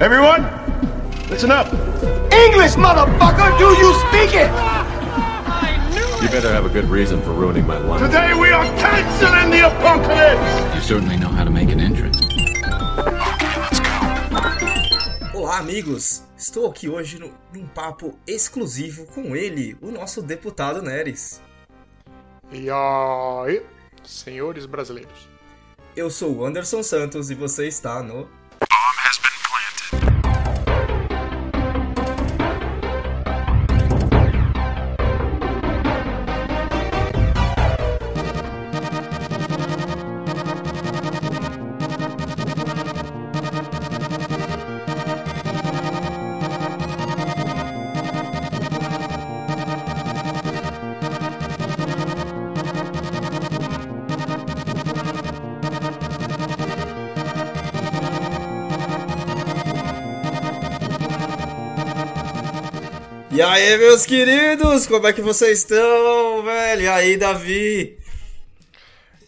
Everyone, listen up. English, motherfucker! Do you speak it? You better have a good reason for ruining my life. Today we are canceling the apocalypse. You certainly know how to make an entrance. Olá, amigos! Estou aqui hoje no, num papo exclusivo com ele, o nosso deputado Neres. E aí, senhores brasileiros. Eu sou o Anderson Santos e você está no. Meus queridos, como é que vocês estão, velho? E aí, Davi?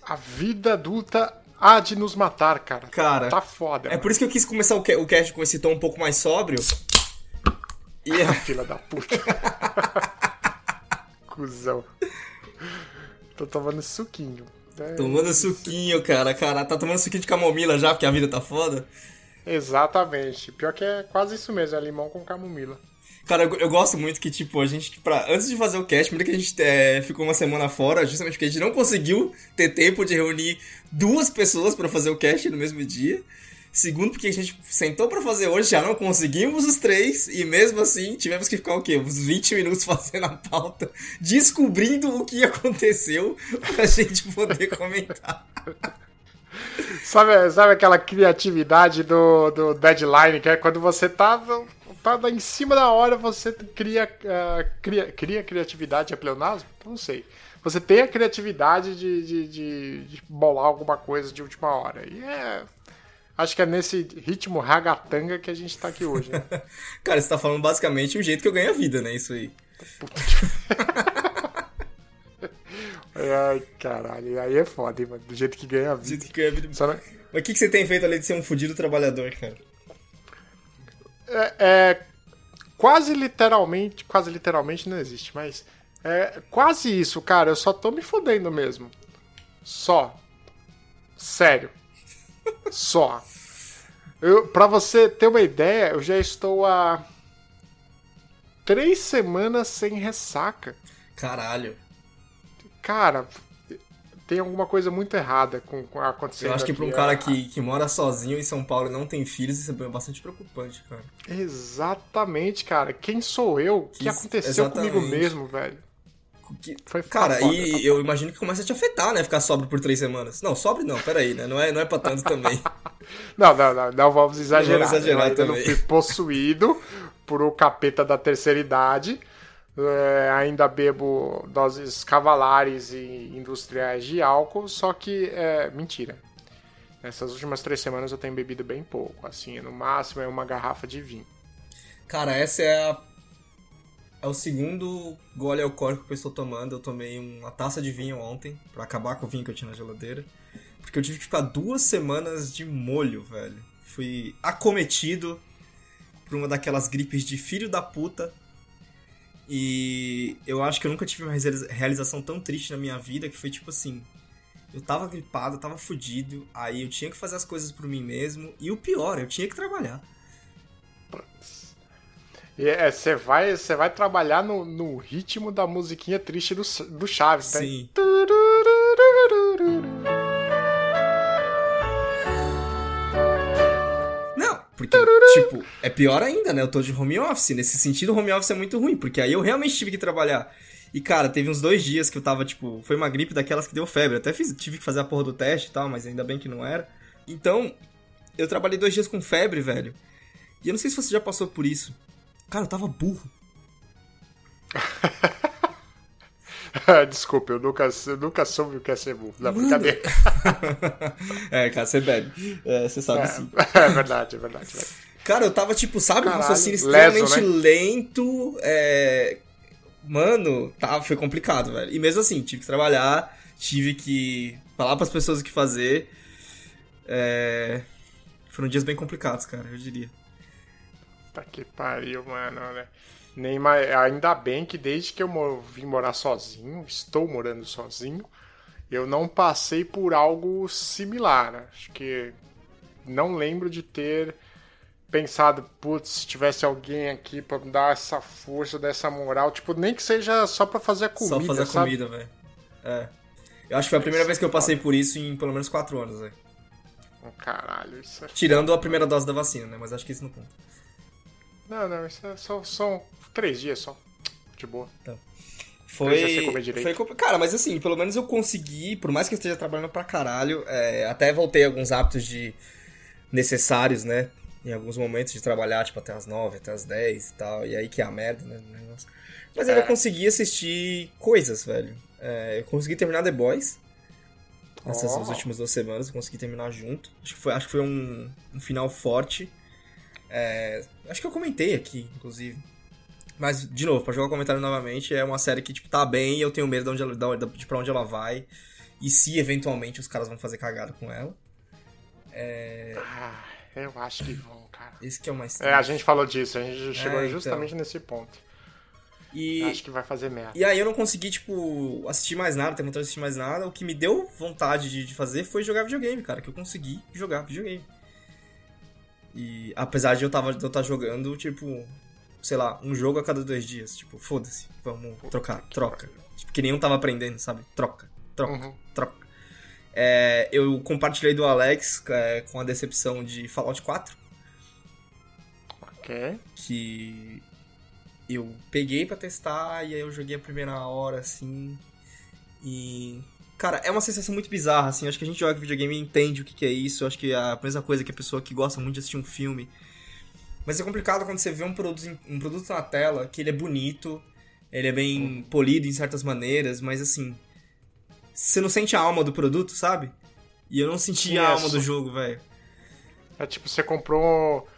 A vida adulta há de nos matar, cara. Cara, Tá foda. É por isso que eu quis começar o, ca- o cast com esse tom um pouco mais sóbrio. E mano. Filha da puta. Cusão. Tô tomando suquinho. É, tomando suquinho, cara. Cara, tá tomando suquinho de camomila já, porque a vida tá foda. Exatamente. Pior que é quase isso mesmo, é limão com camomila. Cara, eu, eu gosto muito que, tipo, a gente, pra, antes de fazer o cast, primeiro que a gente é, ficou uma semana fora, justamente porque a gente não conseguiu ter tempo de reunir duas pessoas pra fazer o cast no mesmo dia. Segundo, porque a gente sentou pra fazer hoje, já não conseguimos os três, e mesmo assim tivemos que ficar o quê? Uns 20 minutos fazendo a pauta, descobrindo o que aconteceu pra gente poder comentar. Sabe, sabe aquela criatividade do, do deadline, que é quando você tá, tá em cima da hora, você cria, ah, cria, cria criatividade, é pleonasmo? Não sei. Você tem a criatividade de, de, de, de bolar alguma coisa de última hora. E é. Acho que é nesse ritmo ragatanga que a gente tá aqui hoje. Né? Cara, você tá falando basicamente o jeito que eu ganho a vida, né? Isso aí. Ai, caralho, aí é foda, hein, mano. Do jeito que ganha a Do jeito vida. que eu ganho a vida. Não- Mas o que, que você tem feito além de ser um fudido trabalhador, cara? É, é, quase literalmente, quase literalmente não existe, mas é quase isso, cara. Eu só tô me fodendo mesmo. Só. Sério. Só. Eu, pra você ter uma ideia, eu já estou há três semanas sem ressaca. Caralho. Cara, tem alguma coisa muito errada com, com acontecendo. Eu acho que pra um cara É, que, que mora sozinho em São Paulo e não tem filhos, isso é bastante preocupante, cara. Exatamente, cara. Quem sou eu? O que aconteceu exatamente. comigo mesmo, velho? Que- Foi Cara, foda, e tá eu imagino que começa a te afetar, né? Ficar sóbrio por três semanas. Não, sóbrio não, peraí, né? Não é, não é pra tanto também. Não, não, não, não vamos exagerar. Não vamos exagerar eu ainda também. não fui possuído por o capeta da terceira idade. É, ainda bebo doses cavalares e industriais de álcool, só que é mentira. Nessas últimas três semanas eu tenho bebido bem pouco, assim, no máximo é uma garrafa de vinho. Cara, essa é a. É o segundo gole alcoólico que eu estou tomando. Eu tomei uma taça de vinho ontem, pra acabar com o vinho que eu tinha na geladeira. Porque eu tive que ficar duas semanas de molho, velho. Fui acometido por uma daquelas gripes de filho da puta. E eu acho que eu nunca tive uma realiza- realização tão triste na minha vida que foi tipo assim. Eu tava gripado, eu tava fudido, aí eu tinha que fazer as coisas por mim mesmo. E o pior, eu tinha que trabalhar. E é, você vai, vai trabalhar no, no ritmo da musiquinha triste do, do Chaves, né? Sim. Porque, tipo, é pior ainda, né? Eu tô de home office. Nesse sentido, home office é muito ruim, porque aí eu realmente tive que trabalhar. E, cara, teve uns dois dias que eu tava, tipo, foi uma gripe daquelas que deu febre. Eu até fiz, tive que fazer a porra do teste e tal, mas ainda bem que não era. Então, eu trabalhei dois dias com febre, velho. E eu não sei se você já passou por isso. Cara, eu tava burro. Desculpa, eu nunca, eu nunca soube o que é ser burro. Não, brincadeira. é, cara, você bebe. É, você sabe sim. É, verdade, é verdade. é verdade. Cara, eu tava, tipo, sabe, um raciocínio leso, extremamente né? lento. É... Mano, tá, foi complicado, velho. E mesmo assim, tive que trabalhar, tive que falar pras pessoas o que fazer. É... Foram dias bem complicados, cara, eu diria. Puta que pariu, mano. Né? Nem mais, ainda bem que desde que eu vim morar sozinho, estou morando sozinho, eu não passei por algo similar. Acho que não lembro de ter pensado, putz, se tivesse alguém aqui pra me dar essa força, dessa moral, tipo, nem que seja só pra fazer a comida, Só fazer sabe? comida, velho. É. Eu acho que foi a primeira vez que eu passei por isso em pelo menos 4 anos, velho. Oh, Caralho, isso é... Tirando a primeira dose da vacina, né? Mas acho que isso não conta. Não, não, isso é só, são três dias só. De boa. Foi. direito. foi compli- Cara, mas assim, pelo menos eu consegui, por mais que eu esteja trabalhando pra caralho, é, até voltei alguns hábitos de necessários, né? Em alguns momentos de trabalhar, tipo, até as 9, até as 10 e tal. E aí que é a merda, né? Mas É. consegui assistir coisas, velho. É, eu consegui terminar The Boys. Essas Oh. últimas duas semanas, eu consegui terminar junto. Acho que foi, acho que foi um, um final forte. É, acho que eu comentei aqui, inclusive. Mas, de novo, pra jogar o comentário novamente, é uma série que, tipo, tá bem e eu tenho medo de, onde ela, de pra onde ela vai. E se, eventualmente, os caras vão fazer cagada com ela. Ah, eu acho que vão, cara. Esse que é o mais É, a gente falou disso, a gente chegou então. justamente nesse ponto. E, Acho que vai fazer merda. e aí eu não consegui, tipo, assistir mais nada, ter vontade de assistir mais nada. O que me deu vontade de, de fazer foi jogar videogame, cara. Que eu consegui jogar videogame. E apesar de eu tava, de eu estar jogando, tipo, sei lá, um jogo a cada dois dias. Tipo, foda-se, vamos trocar, troca. Tipo, que nenhum tava aprendendo, sabe? Troca, troca, Uhum. troca. É, eu compartilhei do Alex é, com a decepção de Fallout 4. Ok. que eu peguei pra testar e aí eu joguei a primeira hora assim e cara, é uma sensação muito bizarra assim, acho que a gente joga videogame e entende o que que é isso, acho que é a mesma coisa que a pessoa que gosta muito de assistir um filme. Mas é complicado quando você vê um produto, um produto na tela que ele é bonito, ele é bem polido em certas maneiras, mas assim, você não sente a alma do produto, sabe? E eu não senti Sim, a alma do jogo, velho. É tipo, você comprou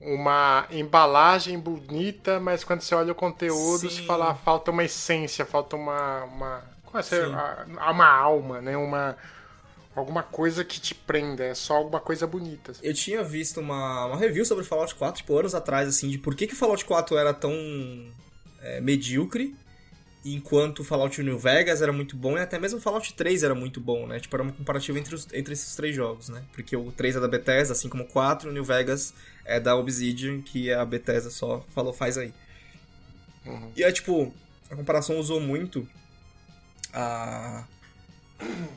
uma embalagem bonita, mas quando você olha o conteúdo, Sim. você fala, ah, falta uma essência, falta uma. uma como é que é? Uma alma, né? Uma. Alguma coisa que te prenda, é só alguma coisa bonita. Eu tinha visto uma, uma review sobre Fallout 4, tipo, anos atrás, assim, de por que, que Fallout 4 era tão é, medíocre, enquanto Fallout New Vegas era muito bom, e até mesmo Fallout 3 era muito bom, né? Tipo, era uma comparativa entre, os- entre esses três jogos, né? Porque o 3 é da Bethesda, assim como o 4, o New Vegas é da Obsidian, que a Bethesda só falou, faz aí. Uhum. E é tipo, a comparação usou muito a,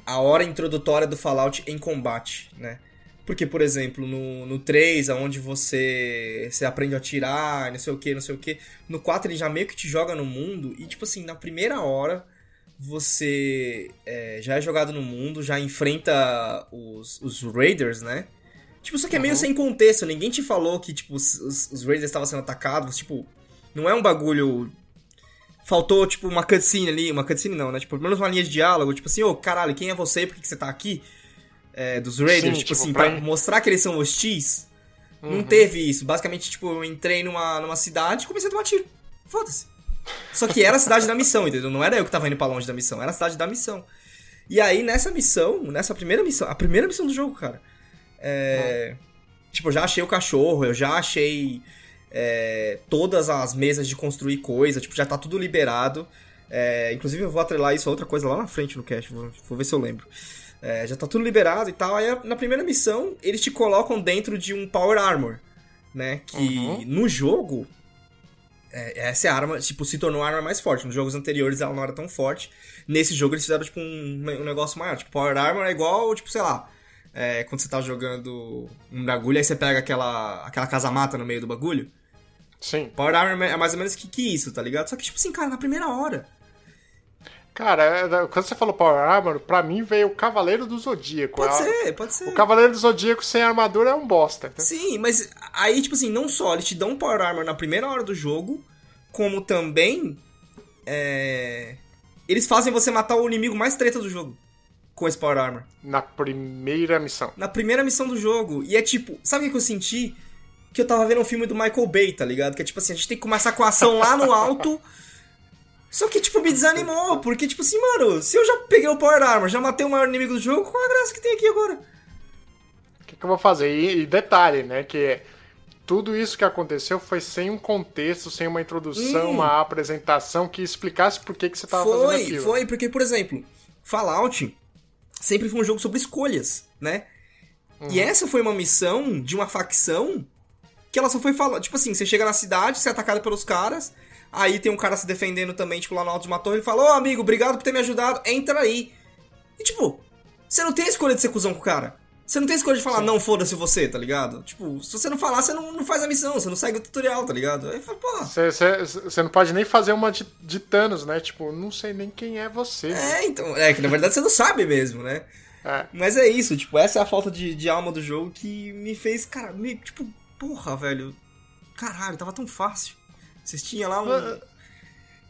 a hora introdutória do Fallout em combate, né? Porque, por exemplo, no, no 3, onde você, você aprende a atirar, não sei o que, não sei o que. No 4 ele já meio que te joga no mundo e, tipo assim, na primeira hora você é, já é jogado no mundo, já enfrenta os, os Raiders, né? Tipo, só que é meio Uhum. sem contexto, ninguém te falou que, tipo, os, os os Raiders estavam sendo atacados, tipo, não é um bagulho faltou, tipo, uma cutscene ali, uma cutscene não, né? Tipo, pelo menos uma linha de diálogo, tipo assim, ô, caralho, quem é você? Por que, que você tá aqui? É, dos Raiders, Sim, tipo, tipo, assim, pra- pra mostrar que eles são hostis. Uhum. Não teve isso. Basicamente, tipo, eu entrei numa, numa cidade e comecei a tomar tiro. Foda-se. Só que era a cidade da missão, entendeu? Não era eu que tava indo pra longe da missão, era a cidade da missão. E aí, nessa missão, nessa primeira missão, a primeira missão do jogo, cara, é... Tipo, eu já achei o cachorro, eu já achei é, todas as mesas de construir coisa, tipo, já tá tudo liberado. É, inclusive, eu vou atrelar isso a outra coisa lá na frente no cast, vou, vou ver se eu lembro. É, já tá tudo liberado e tal. Aí, na primeira missão, eles te colocam dentro de um Power Armor, né? Que Uhum. no jogo, é, essa é a arma, tipo, se tornou a arma mais forte. Nos jogos anteriores ela não era tão forte. Nesse jogo eles fizeram, tipo, um, um negócio maior. Tipo, Power Armor é igual, tipo, sei lá, é, quando você tá jogando um bagulho, aí você pega aquela, aquela casa-mata no meio do bagulho. Sim. Power Armor é mais ou menos que, que isso, tá ligado? Só que, tipo assim, cara, na primeira hora. Cara, é, quando você falou Power Armor, pra mim veio o Cavaleiro do Zodíaco. Pode ser, pode ser. O Cavaleiro do Zodíaco sem armadura é um bosta. né? Sim, mas aí, tipo assim, não só eles te dão um Power Armor na primeira hora do jogo, como também. É... Eles fazem você matar o inimigo mais treta do jogo. Com esse Power Armor. Na primeira missão. Na primeira missão do jogo. E é tipo, sabe o que eu senti? Que eu tava vendo um filme do Michael Bay, tá ligado? Que é tipo assim, a gente tem que começar com a ação lá no alto. Só que, tipo, me desanimou. Porque, tipo assim, mano, se eu já peguei o Power Armor, já matei o maior inimigo do jogo, qual a graça que tem aqui agora? O que, que eu vou fazer? E, e detalhe, né? Que tudo isso que aconteceu foi sem um contexto, sem uma introdução, Hum. uma apresentação que explicasse por que, que você tava fazendo Foi, aquilo. foi, porque, por exemplo, Fallout sempre foi um jogo sobre escolhas, né? E Uhum. essa foi uma missão de uma facção que ela só foi falar. Tipo assim, você chega na cidade, você é atacado pelos caras, aí tem um cara se defendendo também, tipo, lá no alto de uma torre, ele fala, ô amigo, obrigado por ter me ajudado, entra aí. E tipo, você não tem a escolha de ser cuzão com o cara. Você não tem a escolha de falar, não, foda-se você, tá ligado? Tipo, se você não falar, você não, não faz a missão, você não segue o tutorial, tá ligado? Aí fala, pô. Você não pode nem fazer uma de, de Thanos, né? Tipo, não sei nem quem é você. É, então, é que na verdade você não sabe mesmo, né? É. Mas é isso, tipo, essa é a falta de, de alma do jogo que me fez, cara, me, tipo, porra, velho. Caralho, tava tão fácil. Vocês tinham lá um.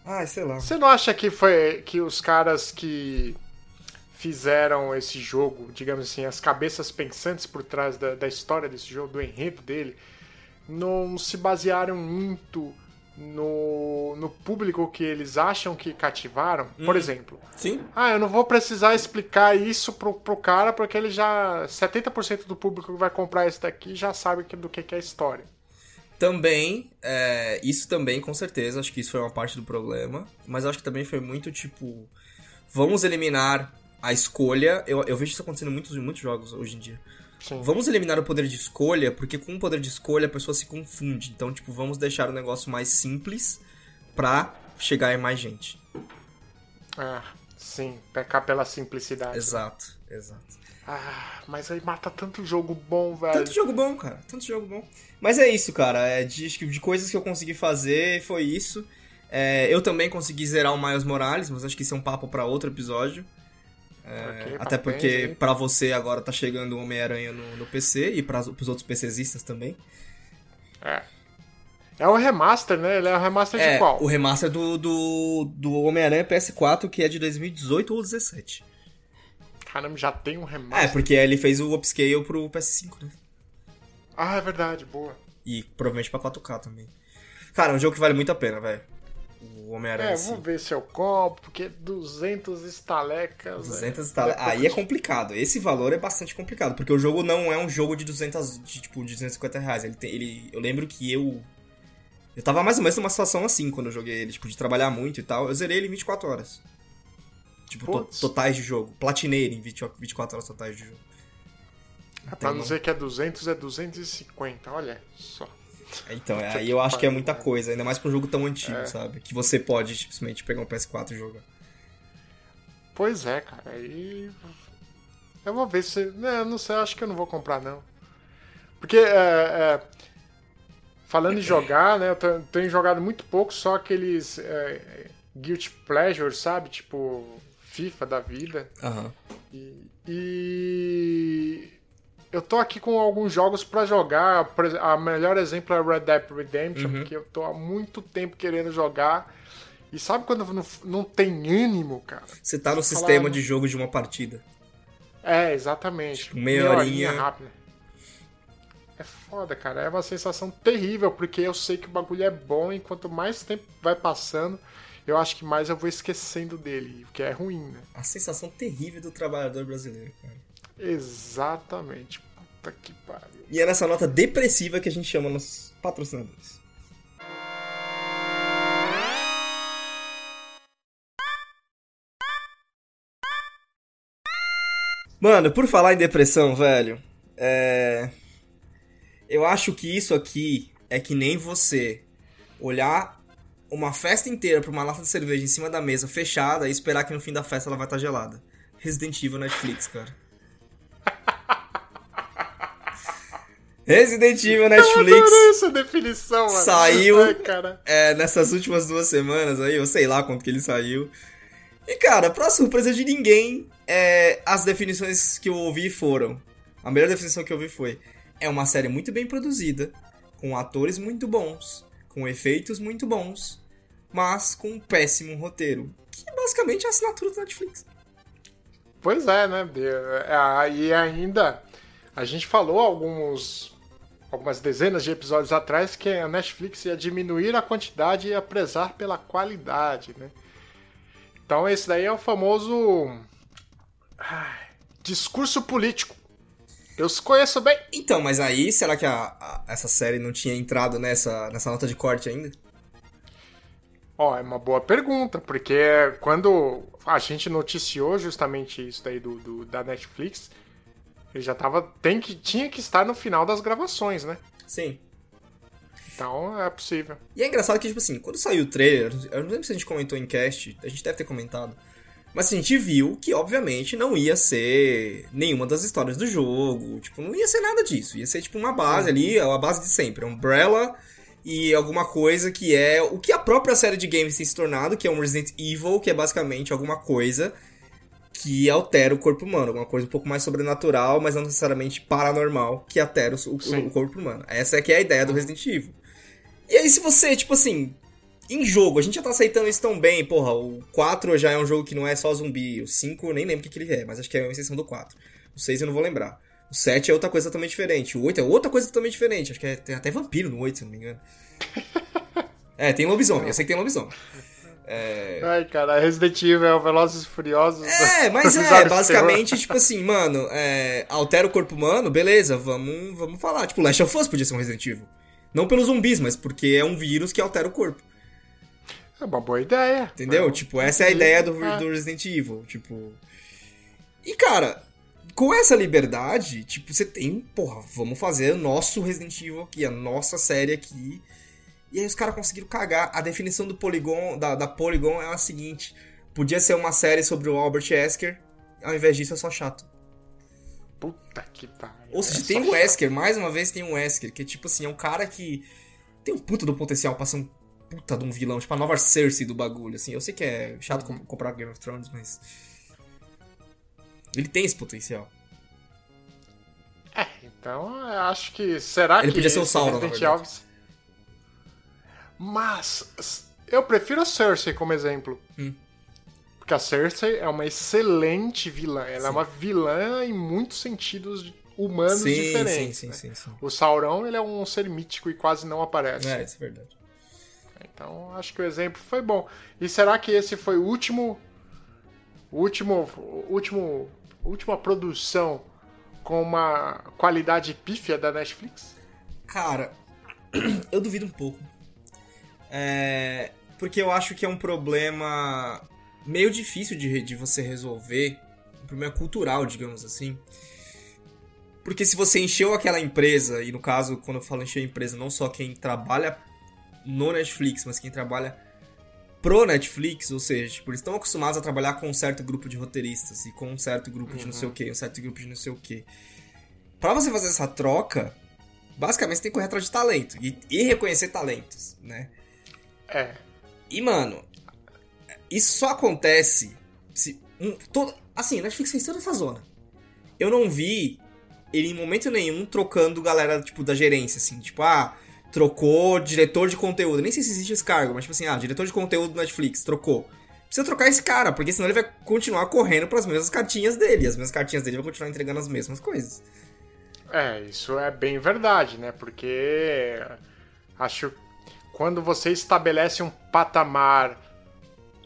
Ai, sei lá. Você não acha que foi que os caras que fizeram esse jogo, digamos assim, as cabeças pensantes por trás da, da história desse jogo, do enredo dele, não se basearam muito no, no público que eles acham que cativaram? Por exemplo, Sim? ah, eu não vou precisar explicar isso pro, pro cara porque ele já. 70% do público que vai comprar esse daqui já sabe que- do que, que é a história. Também, é, isso também, com certeza, acho que isso foi uma parte do problema. Mas acho que também foi muito tipo. Vamos eliminar a escolha. Eu, eu vejo isso acontecendo em muitos, em muitos jogos hoje em dia. Sim. Vamos eliminar o poder de escolha, porque com o poder de escolha a pessoa se confunde. Então, tipo, vamos deixar o negócio mais simples pra chegar em mais gente. Ah, sim, pecar pela simplicidade. Exato, exato. Ah, mas aí mata tanto jogo bom, velho. Tanto jogo bom, cara. Tanto jogo bom. Mas é isso, cara. É de, de coisas que eu consegui fazer, foi isso. É, eu também consegui zerar o Miles Morales, mas acho que isso é um papo pra outro episódio. É, até porque pra você agora tá chegando o Homem-Aranha no, no PC e pras, pros outros PCistas também. É. É o remaster, né? Ele é o remaster É, de qual? o remaster do, do, do Homem-Aranha PS4, que é de 2018 ou 2017. Caramba, já tem um É, remaster. porque ele fez o upscale pro PS5, né? Ah, é verdade, boa. E provavelmente pra 4K também. Cara, é um jogo que vale muito a pena, velho. O Homem-Aranha. É, assim. vamos ver se eu compro, porque 200 estalecas. 200 é- tale... é Aí é complicado. Esse valor é bastante complicado, porque o jogo não é um jogo de 200, de, tipo, de 250 reais. Ele tem, ele, eu lembro que eu... Eu tava mais ou menos numa situação assim quando eu joguei ele, tipo, de trabalhar muito e tal. Eu zerei ele em 24 horas. Tipo, to- totais de jogo. Platinei ele em 20 24 horas totais de jogo. Pra Então, não dizer que é 200, é 250, olha só. Então, é, aí eu acho que é muita né? coisa, ainda mais pra um jogo tão antigo, É. sabe? Que você pode simplesmente pegar um PS4 e jogar. Pois é, cara. Aí. Eu vou ver se. Não, não sei, acho que eu não vou comprar, não. Porque, é, é, falando em jogar, né? Eu tenho jogado muito pouco, só aqueles é, Guilty Pleasure, sabe? Tipo, FIFA da vida. Aham. E, e eu tô aqui com alguns jogos pra jogar. Por exemplo, a melhor exemplo é Red Dead Redemption, Uhum. porque eu tô há muito tempo querendo jogar. E sabe quando não, não tem ânimo, cara? Você tá no Falar- sistema de jogo de uma partida. É, exatamente. Tipo, meia horinha. rápida. É foda, cara. É uma sensação terrível, porque eu sei que o bagulho é bom e quanto mais tempo vai passando, eu acho que mais eu vou esquecendo dele, o que é ruim, né? A sensação terrível do trabalhador brasileiro, cara. Exatamente. Puta que pariu. E é nessa nota depressiva que a gente chama nossos patrocinadores. Mano, por falar em depressão, velho, é. Eu acho que isso aqui é que nem você olhar uma festa inteira pra uma lata de cerveja em cima da mesa fechada e esperar que no fim da festa ela vai estar gelada. Resident Evil Netflix, cara. Resident Evil Eu Netflix adorei essa definição, mano. Saiu. Ai, cara. é, nessas últimas duas semanas aí, eu sei lá quanto que ele saiu. E cara, pra surpresa de ninguém, é, as definições que eu ouvi foram. A melhor definição que eu ouvi foi: é uma série muito bem produzida, com atores muito bons, com efeitos muito bons, mas com um péssimo roteiro. Que é basicamente a assinatura da Netflix. Pois é, né? De- é, E ainda, a gente falou alguns, algumas dezenas de episódios atrás que a Netflix ia diminuir a quantidade e ia prezar pela qualidade, né? Então esse daí é o famoso discurso político Eu os conheço bem. Então, mas aí, será que a, a- essa série não tinha entrado nessa, nessa nota de corte ainda? Ó, é uma boa pergunta, porque quando a gente noticiou justamente isso daí do, do- da Netflix, ele já tava. Tem que, tinha que estar no final das gravações, né? Sim. Então é possível. E é engraçado que, tipo assim, quando saiu o trailer, eu não lembro se a gente comentou em cast, a gente deve ter comentado. Mas assim, a gente viu que, obviamente, não ia ser nenhuma das histórias do jogo. Tipo, não ia ser nada disso. Ia ser, tipo, uma base ali, a base de sempre. Umbrella e alguma coisa que é o que a própria série de games tem se tornado, que é um Resident Evil, que é basicamente alguma coisa que altera o corpo humano. Alguma coisa um pouco mais sobrenatural, mas não necessariamente paranormal, que altera o, o- o corpo humano. Essa é que é a ideia do Resident Evil. E aí, se você, tipo assim, em jogo, a gente já tá aceitando isso tão bem, porra, o 4 já é um jogo que não é só zumbi, o 5 eu nem lembro o que, que ele é, mas acho que é uma exceção do 4. O 6 eu não vou lembrar. O 7 é outra coisa totalmente diferente. O 8 é outra coisa totalmente diferente. Acho que é, tem até vampiro no 8, se não me engano. É, tem lobisomem, eu sei que tem lobisomem. Ai, cara, Resident Evil é o Velozes e Furiosos. É, mas é, basicamente, tipo assim, mano, é, altera o corpo humano, beleza, vamos, vamos falar. Tipo, Last of Us podia ser um Resident Evil. Não pelos zumbis, mas porque é um vírus que altera o corpo. É uma boa ideia. Entendeu? É, tipo, essa é a ideia do, É. do Resident Evil. Tipo. E, cara, com essa liberdade, tipo, você tem, porra, vamos fazer o nosso Resident Evil aqui, a nossa série aqui. E aí os caras conseguiram cagar. A definição do Polygon, da, da Polygon é a seguinte: podia ser uma série sobre o Albert Wesker, ao invés disso é só chato. Puta que pariu. Ou seja, É tem o Wesker, mais uma vez tem o Wesker, que tipo assim, é um cara que tem um puta do potencial pra ser um puta de um vilão, tipo a nova Cersei do bagulho, assim. Eu sei que é chato com- comprar Game of Thrones, mas. Ele tem esse potencial. É, então eu acho que. Será Ele que. podia ser o Sauron, na verdade. Evil- Mas. Eu prefiro a Cersei como exemplo. Hum. Porque a Cersei é uma excelente vilã. Ela é uma vilã em muitos sentidos humanos sim, diferentes. sim, né? sim, sim, sim. O Sauron ele é um ser mítico e quase não aparece. É, isso é verdade. Então, acho que o exemplo foi bom. E será que esse foi o último. último. último. última produção com uma qualidade pífia da Netflix? Cara, eu duvido um pouco. É, porque eu acho que é um problema meio difícil de, de você resolver. Um problema cultural, digamos assim. Porque se você encheu aquela empresa, e no caso, quando eu falo encher a empresa, não só quem trabalha no Netflix, mas quem trabalha pro Netflix, ou seja, tipo, eles estão acostumados a trabalhar com um certo grupo de roteiristas e com um certo grupo de não sei o que, um certo grupo de não sei o que. Pra você fazer essa troca, basicamente você tem que correr atrás de talento e, e reconhecer talentos, né? É. E, mano, isso só acontece se. Um, todo, assim, Netflix fez toda essa zona. Eu não vi ele em momento nenhum trocando galera, tipo, da gerência, assim, tipo, ah, trocou diretor de conteúdo. Nem sei se existe esse cargo, mas tipo assim, ah, diretor de conteúdo do Netflix, trocou. Precisa trocar esse cara, porque senão ele vai continuar correndo pras mesmas cartinhas dele. As mesmas cartinhas dele vão continuar entregando as mesmas coisas. É, isso é bem verdade, né? Porque acho quando você estabelece um patamar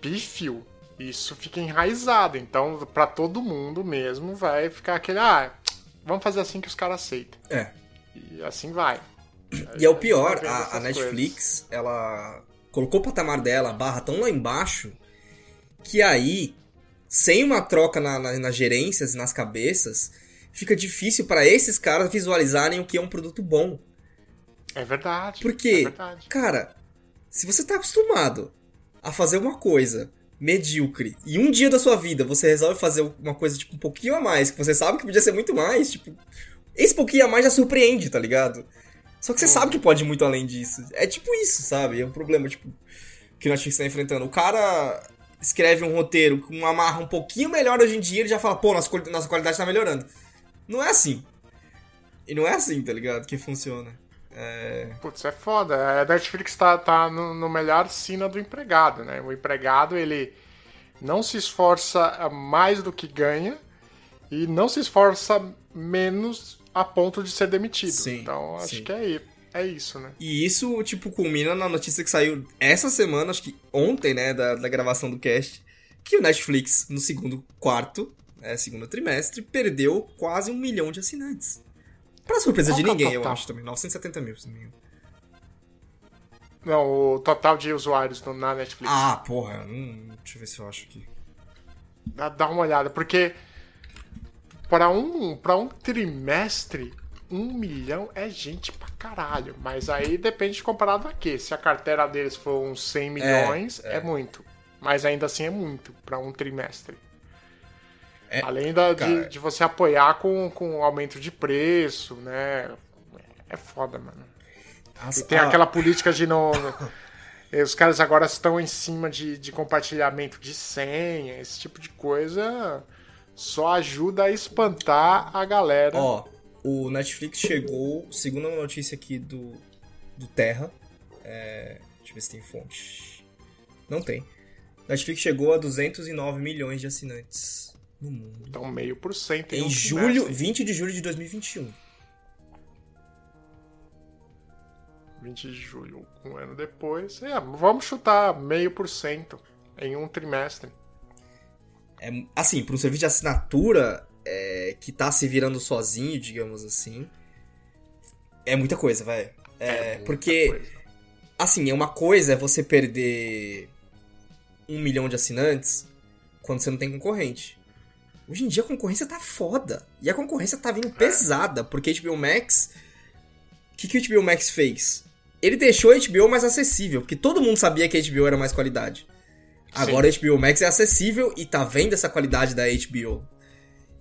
pífio, isso fica enraizado. Então, pra todo mundo mesmo, vai ficar aquele, ah, vamos fazer assim que os caras aceitam. É. E assim vai. E é o pior, a, a Netflix, ela colocou o patamar dela, a barra tão lá embaixo, que aí, sem uma troca na, na- nas gerências e nas cabeças, fica difícil para esses caras visualizarem o que é um produto bom. É verdade. Porque, É verdade. cara, se você tá acostumado a fazer uma coisa medíocre e um dia da sua vida você resolve fazer uma coisa tipo um pouquinho a mais, que você sabe que podia ser muito mais, tipo, esse pouquinho a mais já surpreende, tá ligado? Só que você sabe que pode ir muito além disso. É tipo isso, sabe? É um problema, tipo, que o Netflix tá enfrentando. O cara escreve um roteiro com uma amarra um pouquinho melhor hoje em dia, ele já fala, pô, nossa, nossa qualidade tá melhorando. Não é assim. E não é assim, tá ligado? Que funciona. É. Putz, é foda. A Netflix tá, tá no, no melhor sina do empregado, né? O empregado, ele não se esforça mais do que ganha e não se esforça menos a ponto de ser demitido. Sim, então, acho sim. que é, é isso, né? E isso, tipo, culmina na notícia que saiu essa semana, acho que ontem, né, da, da gravação do cast, que o Netflix, no segundo quarto, é, segundo trimestre, perdeu quase um milhão de assinantes. Pra surpresa Qual de é ninguém, eu acho também. 970 mil, se não me engano. Não, o total de usuários no- na Netflix. Ah, porra, hum, deixa eu ver se eu acho aqui. Dá, dá uma olhada, porque para um, pra um trimestre, um milhão é gente pra caralho. Mas aí depende de comparado a quê? Se a carteira deles for uns 100 milhões, é, muito. Mas ainda assim é muito para um trimestre. É, Além da, de, de você apoiar com, com aumento de preço, né? É foda, mano. E tem ah, aquela política de não. Os caras agora estão em cima de, de compartilhamento de senha, esse tipo de coisa só ajuda a espantar a galera. Ó, o Netflix chegou, segundo a notícia aqui do, do Terra, é, deixa eu ver se tem fonte. Não tem. Netflix chegou a 209 milhões de assinantes no mundo. Então, meio por cento em Em julho, trimestre. 20 de julho de 2021. 20 de julho, um ano depois. É, vamos chutar meio por cento em um trimestre. É, assim, para um serviço de assinatura é, que tá se virando sozinho, digamos assim, é muita coisa, velho. É, muita porque, coisa. assim, é uma coisa é você perder um milhão de assinantes quando você não tem concorrente. Hoje em dia a concorrência tá foda. E a concorrência tá É. vindo pesada, porque HBO Max. O que, que o HBO Max fez? Ele deixou a HBO mais acessível, porque todo mundo sabia que a HBO era mais qualidade. Agora a HBO Max é acessível e tá vendo essa qualidade da HBO.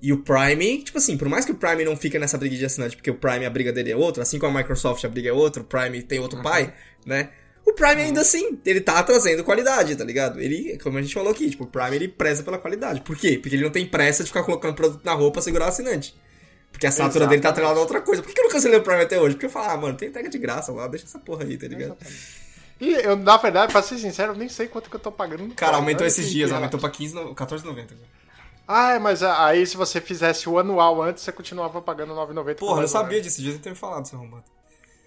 E o Prime, tipo assim, por mais que o Prime não fica nessa briga de assinante, porque o Prime a briga dele é outra, assim como a Microsoft a briga é outra, o Prime tem outro pai, né? O Prime ainda assim, ele tá trazendo qualidade, tá ligado? Ele, como a gente falou aqui, tipo, o Prime ele preza pela qualidade. Por quê? Porque ele não tem pressa de ficar colocando produto na roupa pra segurar o assinante. Porque a assinatura dele tá Exatamente. atrelada a outra coisa. Por que que eu não cancelei o Prime até hoje? Porque eu falo, ah, mano, tem entrega de graça lá, deixa essa porra aí, tá ligado? E eu, na verdade, pra ser sincero, eu nem sei quanto que eu tô pagando. Cara, aumentou Olha esses que dias, relaxa. aumentou pra 15, no- 14,90. Ah, é, mas a- aí se você fizesse o anual antes, você continuava pagando 9,90. Porra, eu sabia né? disso, devia ter me falado, seu arrombado.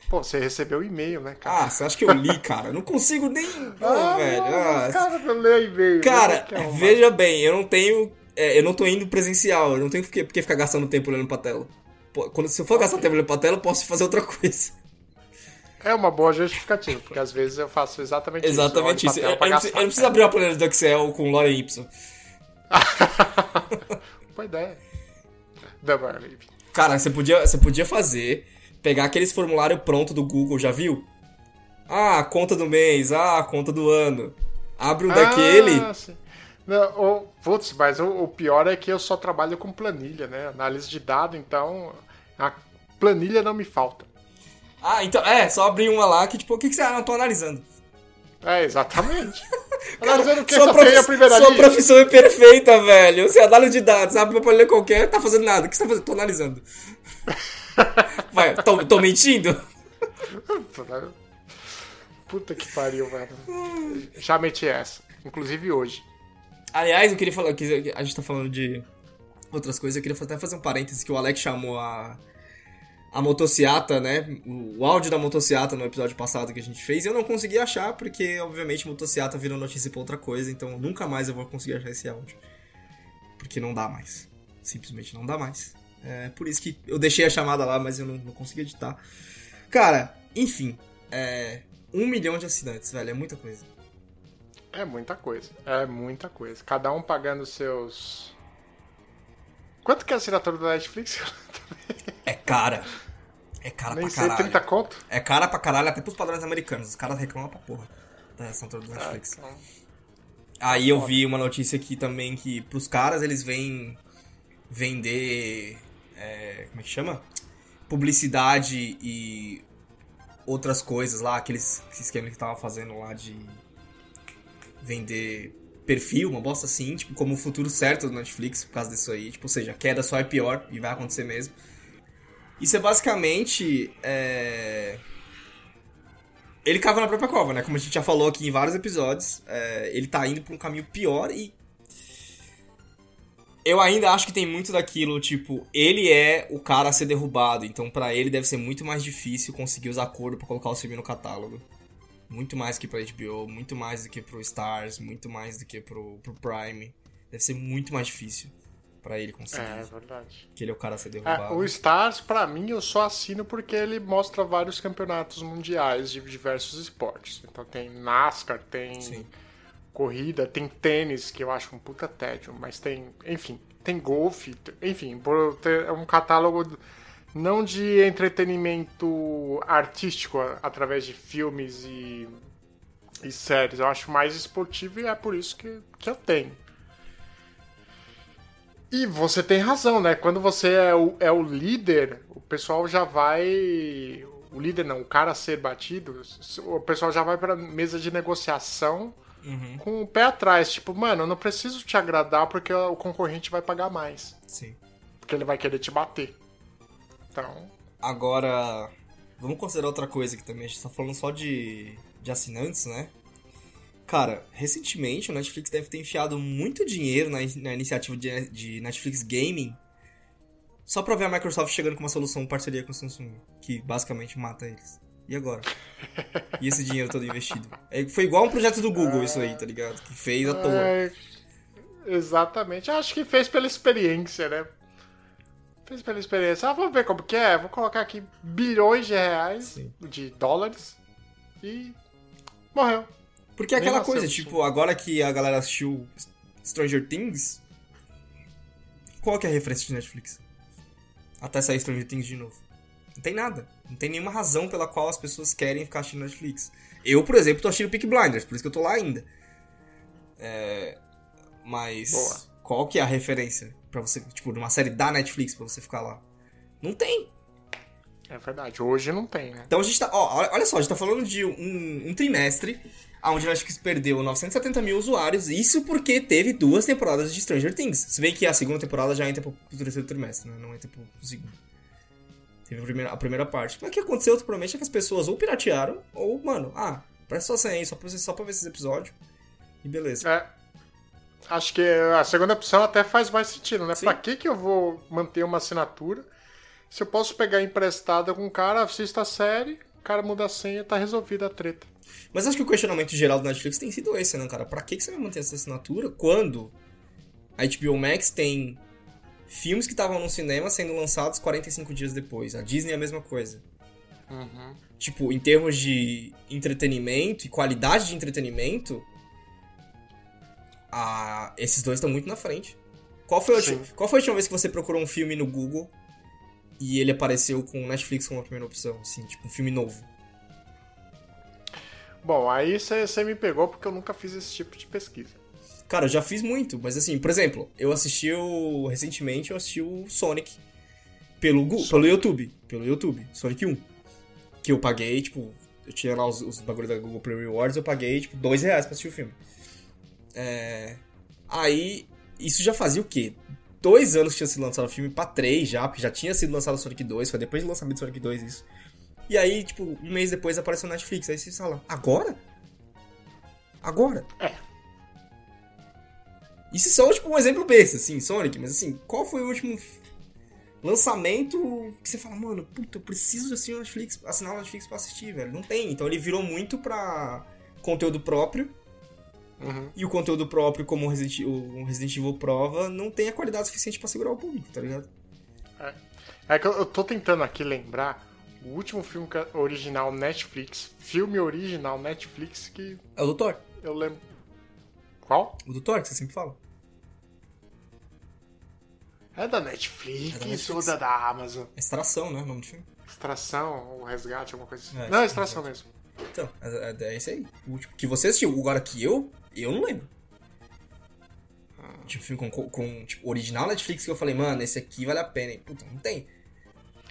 Pô, você recebeu e-mail, né, cara? Ah, você acha que eu li, cara? Eu não consigo nem. Ah, velho. Ah, cara, não lê e-mail. Cara, Não quer arrumar. veja bem, eu não tenho. é, eu não tô indo presencial, eu não tenho por que por que ficar gastando tempo olhando pra tela. Pô, Quando, se eu for gastar tempo olhando pra tela, eu posso fazer outra coisa. É uma boa justificativa, porque às vezes eu faço exatamente, Exatamente isso. isso. Eu, Eu, pra eu não preciso, abrir uma planilha do Excel com Lore Y. gastar. Boa ideia. Cara, você podia, você podia fazer, pegar aqueles formulários pronto do Google, já viu? Ah, conta do mês, ah, conta do ano. Abre um daquele. Ah, sim. Não, o, putz, mas o, o pior é que eu só trabalho com planilha, né? Análise de dado, então a planilha não me falta. Ah, então, é, só abrir uma lá que, tipo, o que, que você. Ah, não tô analisando. É, exatamente. Analisando o que? sua, profi- primeira sua linha? profissão é perfeita, velho. Você análise de dados, abre uma planilha qualquer, tá fazendo nada. O que você tá fazendo? Tô analisando. Vai, tô, tô mentindo? Puta que pariu, velho. Já meti essa. Inclusive hoje. Aliás, eu queria falar, a gente tá falando de outras coisas, eu queria até fazer um parênteses que o Alex chamou a, a motociata, né? O, áudio da motociata no episódio passado que a gente fez, e eu não consegui achar, porque, obviamente, motociata virou notícia pra outra coisa, então nunca mais eu vou conseguir achar esse áudio. Porque não dá mais. Simplesmente não dá mais. É por isso que eu deixei a chamada lá, mas eu não, não consegui editar. Cara, enfim, é. Um milhão de assinantes, velho, é muita coisa. É muita coisa. É muita coisa. Cada um pagando seus. Quanto que é a assinatura da Netflix? É cara. É cara Nem pra sei, caralho. 30 conto? É cara pra caralho, até pros padrões americanos. Os caras reclamam pra porra da assinatura do Netflix. então. Aí eu vi uma notícia aqui também que pros caras eles vêm vender. É, como é que chama? Publicidade e outras coisas lá, aqueles esquema que tava fazendo lá de vender perfil, uma bosta assim, tipo, como o futuro certo do Netflix por causa disso aí. Tipo, ou seja, a queda só é pior e vai acontecer mesmo. Isso é basicamente. É... Ele cava na própria cova, né? Como a gente já falou aqui em vários episódios, é, ele tá indo pra um caminho pior e. Eu ainda acho que tem muito daquilo, tipo, ele é o cara a ser derrubado, então pra ele deve ser muito mais difícil conseguir os acordos pra colocar o filme no catálogo. Muito mais que pra HBO, muito mais do que pro Stars, muito mais do que pro, pro Prime. Deve ser muito mais difícil. Pra ele conseguir. É, verdade. Que ele é o cara a ser É, derrubado. o Stars, pra mim, eu só assino porque ele mostra vários campeonatos mundiais de diversos esportes. Então tem NASCAR, tem Sim. Corrida, tem tênis, que eu acho um puta tédio, mas tem, enfim, tem golfe, enfim, é um catálogo não de entretenimento artístico através de filmes e, e séries, eu acho mais esportivo e é por isso que, que eu tenho. E você tem razão, né? Quando você é o, é o líder, o pessoal já vai. O líder não, o cara a ser batido, o pessoal já vai pra mesa de negociação Uhum. com o pé atrás. Tipo, mano, eu não preciso te agradar porque o concorrente vai pagar mais. Sim. Porque ele vai querer te bater. Então. Agora, vamos considerar outra coisa que também a gente tá falando só de, de assinantes, né? Cara, recentemente o Netflix deve ter enfiado muito dinheiro na, na iniciativa de, de Netflix Gaming só pra ver a Microsoft chegando com uma solução em parceria com a Samsung, que basicamente mata eles. E agora? E esse dinheiro todo investido? É, foi igual um projeto do Google isso aí, tá ligado? Que fez à toa. É, exatamente. Acho que fez pela experiência, né? Fez pela experiência. Ah, vamos ver como que é. Vou colocar aqui bilhões de reais, Sim. de dólares. E morreu. Porque é aquela coisa, tipo, agora que a galera assistiu Stranger Things, qual que é a referência de Netflix? Até sair Stranger Things de novo. Não tem nada. Não tem nenhuma razão pela qual as pessoas querem ficar assistindo Netflix. Eu, por exemplo, tô assistindo Peak Blinders, por isso que eu tô lá ainda. É... Mas Boa. qual que é a referência pra você, tipo, numa série da Netflix pra você ficar lá? Não tem. É verdade. Hoje não tem, né? Então a gente tá. Ó, olha- só, a gente tá falando de um, um trimestre onde a Netflix perdeu 970 mil usuários. Isso porque teve duas temporadas de Stranger Things. Se bem que a segunda temporada já entra pro, terceiro trimestre, né? Não entra pro segundo. Teve a primeira, a primeira parte. Mas o que aconteceu, provavelmente, é que as pessoas ou piratearam, ou, mano, ah, presta senha aí, só pra, só pra ver esses episódios. E beleza. É. Acho que a segunda opção até faz mais sentido, né? Sim. Pra que, que eu vou manter uma assinatura se eu posso pegar emprestada com um cara, assista a série, o cara muda a senha tá resolvida a treta. Mas acho que o questionamento geral do Netflix tem sido esse, né, cara? Pra que que você vai manter essa assinatura quando a HBO Max tem filmes que estavam no cinema sendo lançados 45 dias depois? A Disney é a mesma coisa. Tipo, em termos de entretenimento e qualidade de entretenimento, a... esses dois estão muito na frente. Qual foi, a Sim. ulti- Qual foi a última vez que você procurou um filme no Google e ele apareceu com o Netflix como a primeira opção? Assim, tipo, um filme novo. Bom, aí você me pegou porque eu nunca fiz esse tipo de pesquisa. Cara, eu já fiz muito, mas assim, por exemplo, eu assisti o. Recentemente eu assisti o Sonic pelo, Gu- pelo YouTube. Pelo YouTube, Sonic 1. Que eu paguei, tipo, eu tinha lá os, os bagulhos da Google Play Rewards, eu paguei, tipo, dois reais pra assistir o filme. É. Aí, isso já fazia o quê? Dois anos que tinha sido lançado o filme, pra três já, porque já tinha sido lançado o Sonic 2, foi depois do lançamento do Sonic 2 isso. E aí, tipo, um mês depois apareceu o Netflix. Aí você fala, agora? Agora? É. Isso só, tipo, um exemplo besta, assim, Sonic, mas assim, qual foi o último lançamento que você fala, mano, puta, eu preciso assistir o Netflix, assinar o Netflix pra assistir, velho? Não tem. Então ele virou muito pra conteúdo próprio. Uhum. E o conteúdo próprio, como o Resident, o Resident Evil prova, não tem a qualidade suficiente pra segurar o público, tá ligado? É que eu, eu tô tentando aqui lembrar o último filme que- original Netflix, filme original Netflix que É o do Thor. eu lembro. Qual? O do Thor, que você sempre fala. É da Netflix, É da ou da, da Amazon? Extração, né? O nome do filme. Extração, ou resgate, alguma coisa assim. É, Não, sim, extração mesmo. Então, é, é, é esse aí. O último que você assistiu. Agora que eu, eu não lembro. Tipo, filme com, com tipo, original Netflix que eu falei, mano, esse aqui vale a pena. E, puta, não tem.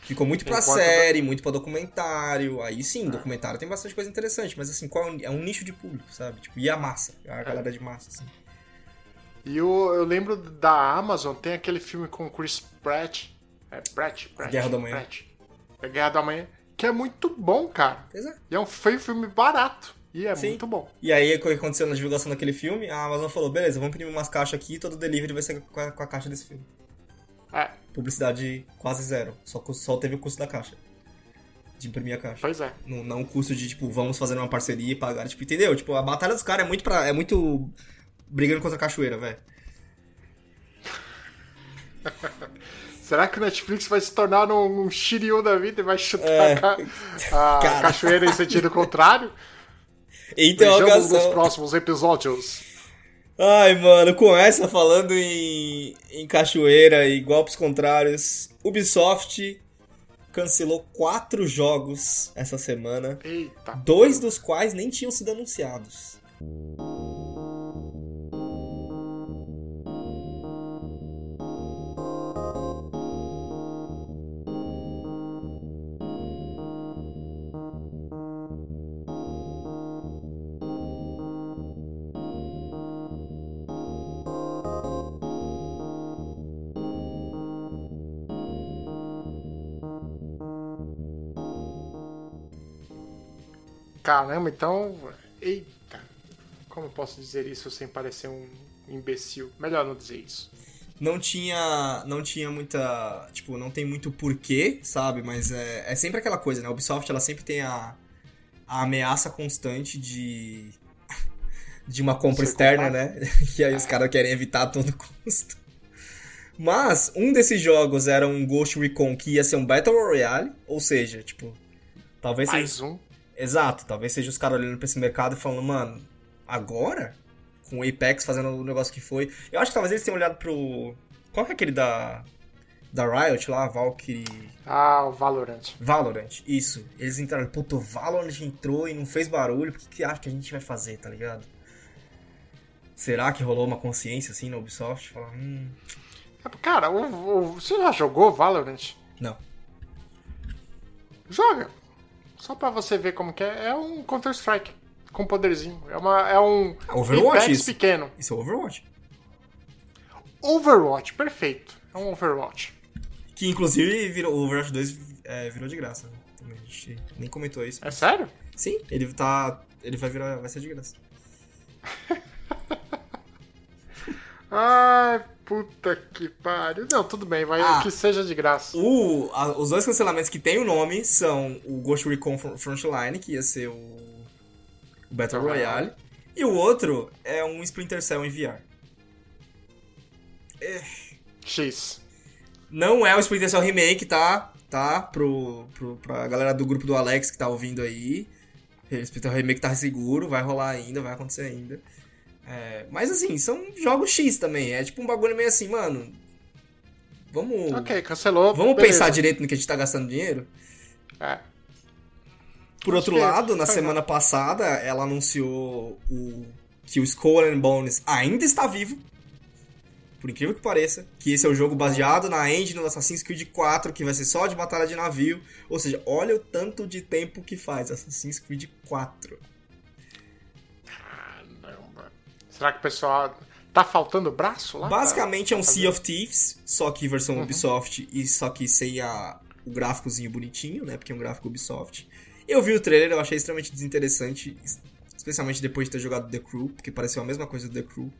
Ficou muito pra Enquanto série, muito pra documentário. Aí sim, documentário tem bastante coisa interessante, mas assim, qual é um, é um nicho de público, sabe? Tipo, e a massa, a galera de massa, assim. E o, eu lembro da Amazon, tem aquele filme com Chris Pratt. É Pratt? Pratt Guerra do Amanhã. Pratt. É Guerra do Amanhã. Que é muito bom, cara. Pois é. E é um, um filme barato. E é Sim. muito bom. E aí, o que aconteceu na divulgação daquele filme? A Amazon falou, beleza, vamos imprimir umas caixas aqui e todo delivery vai ser com a, com a caixa desse filme. É, Publicidade quase zero. Só, só teve o custo da caixa. De imprimir a caixa. pois é. Não, não o custo de, tipo, vamos fazer uma parceria e pagar. Tipo, entendeu? Tipo, a batalha dos caras é muito pra. É muito. brigando contra a cachoeira, velho. Será que o Netflix vai se tornar um, um Shiryu da vida e vai chutar É. a, a cachoeira em sentido contrário? Então, Vejamos nos próximos episódios. Ai, mano, com essa, falando em, em cachoeira e golpes contrários, Ubisoft cancelou quatro jogos essa semana, Eita. dois dos quais nem tinham sido anunciados. Caramba, então. Eita. Como eu posso dizer isso sem parecer um imbecil? Melhor não dizer isso. Não tinha, não tinha muita, tipo, não tem muito porquê, sabe? Mas é, é sempre aquela coisa, né? A Ubisoft, ela sempre tem a, a ameaça constante de de uma compra externa, né? E aí os caras querem evitar a todo custo. Mas um desses jogos era um Ghost Recon que ia ser um Battle Royale, ou seja, tipo, talvez seja Mais um. Exato, talvez seja os caras olhando pra esse mercado e falando, mano, agora? Com o Apex fazendo o negócio que foi. Eu acho que talvez eles tenham olhado pro. Qual que é aquele da. Da Riot lá, Valkyrie. Ah, o Valorant. Valorant, isso. Eles entraram, puta, o Valorant entrou e não fez barulho, o que, que acha que a gente vai fazer, tá ligado? Será que rolou uma consciência assim na Ubisoft? Falar, hum. Cara, o- o- você já jogou Valorant? Não. Joga. Só pra você ver como que é. É um Counter-Strike. Com poderzinho. É, uma, é um Overwatch, Apex isso. pequeno. Isso é Overwatch. Overwatch, perfeito. É um Overwatch. Que inclusive virou, o Overwatch 2 é, virou de graça. Também, a gente nem comentou isso. É sério? Sim, ele tá. Ele vai virar. Vai ser de graça. Ai, puta que pariu. Não, tudo bem, vai Ah. que seja de graça. O, a- os dois cancelamentos que tem o nome são o Ghost Recon Fr- Frontline, que ia ser o, o Battle Aham. Royale, e o outro é um Splinter Cell em VR. X. Não é o Splinter Cell Remake, tá? Tá? Pro, pro, pra galera do grupo do Alex que tá ouvindo aí. O Splinter Cell Remake tá seguro, vai rolar ainda, vai acontecer ainda. É, mas assim, são jogos X também. É tipo um bagulho meio assim, mano. Vamos. Ok, cancelou. Vamos beleza. pensar direito no que a gente tá gastando dinheiro? É. Por outro que lado, na semana passada, ela anunciou o, que o Skull and Bones ainda está vivo. Por incrível que pareça. Que esse é o jogo baseado na engine do Assassin's Creed 4, que vai ser só de batalha de navio. Ou seja, olha o tanto de tempo que faz Assassin's Creed 4. Será que o pessoal. Tá faltando braço lá? Basicamente é um fazer? Sea of Thieves, só que versão Ubisoft e só que sem a, o gráficozinho bonitinho, né? Porque é um gráfico Ubisoft. Eu vi o trailer, eu achei extremamente desinteressante, es- especialmente depois de ter jogado The Crew, porque pareceu a mesma coisa do The Crew,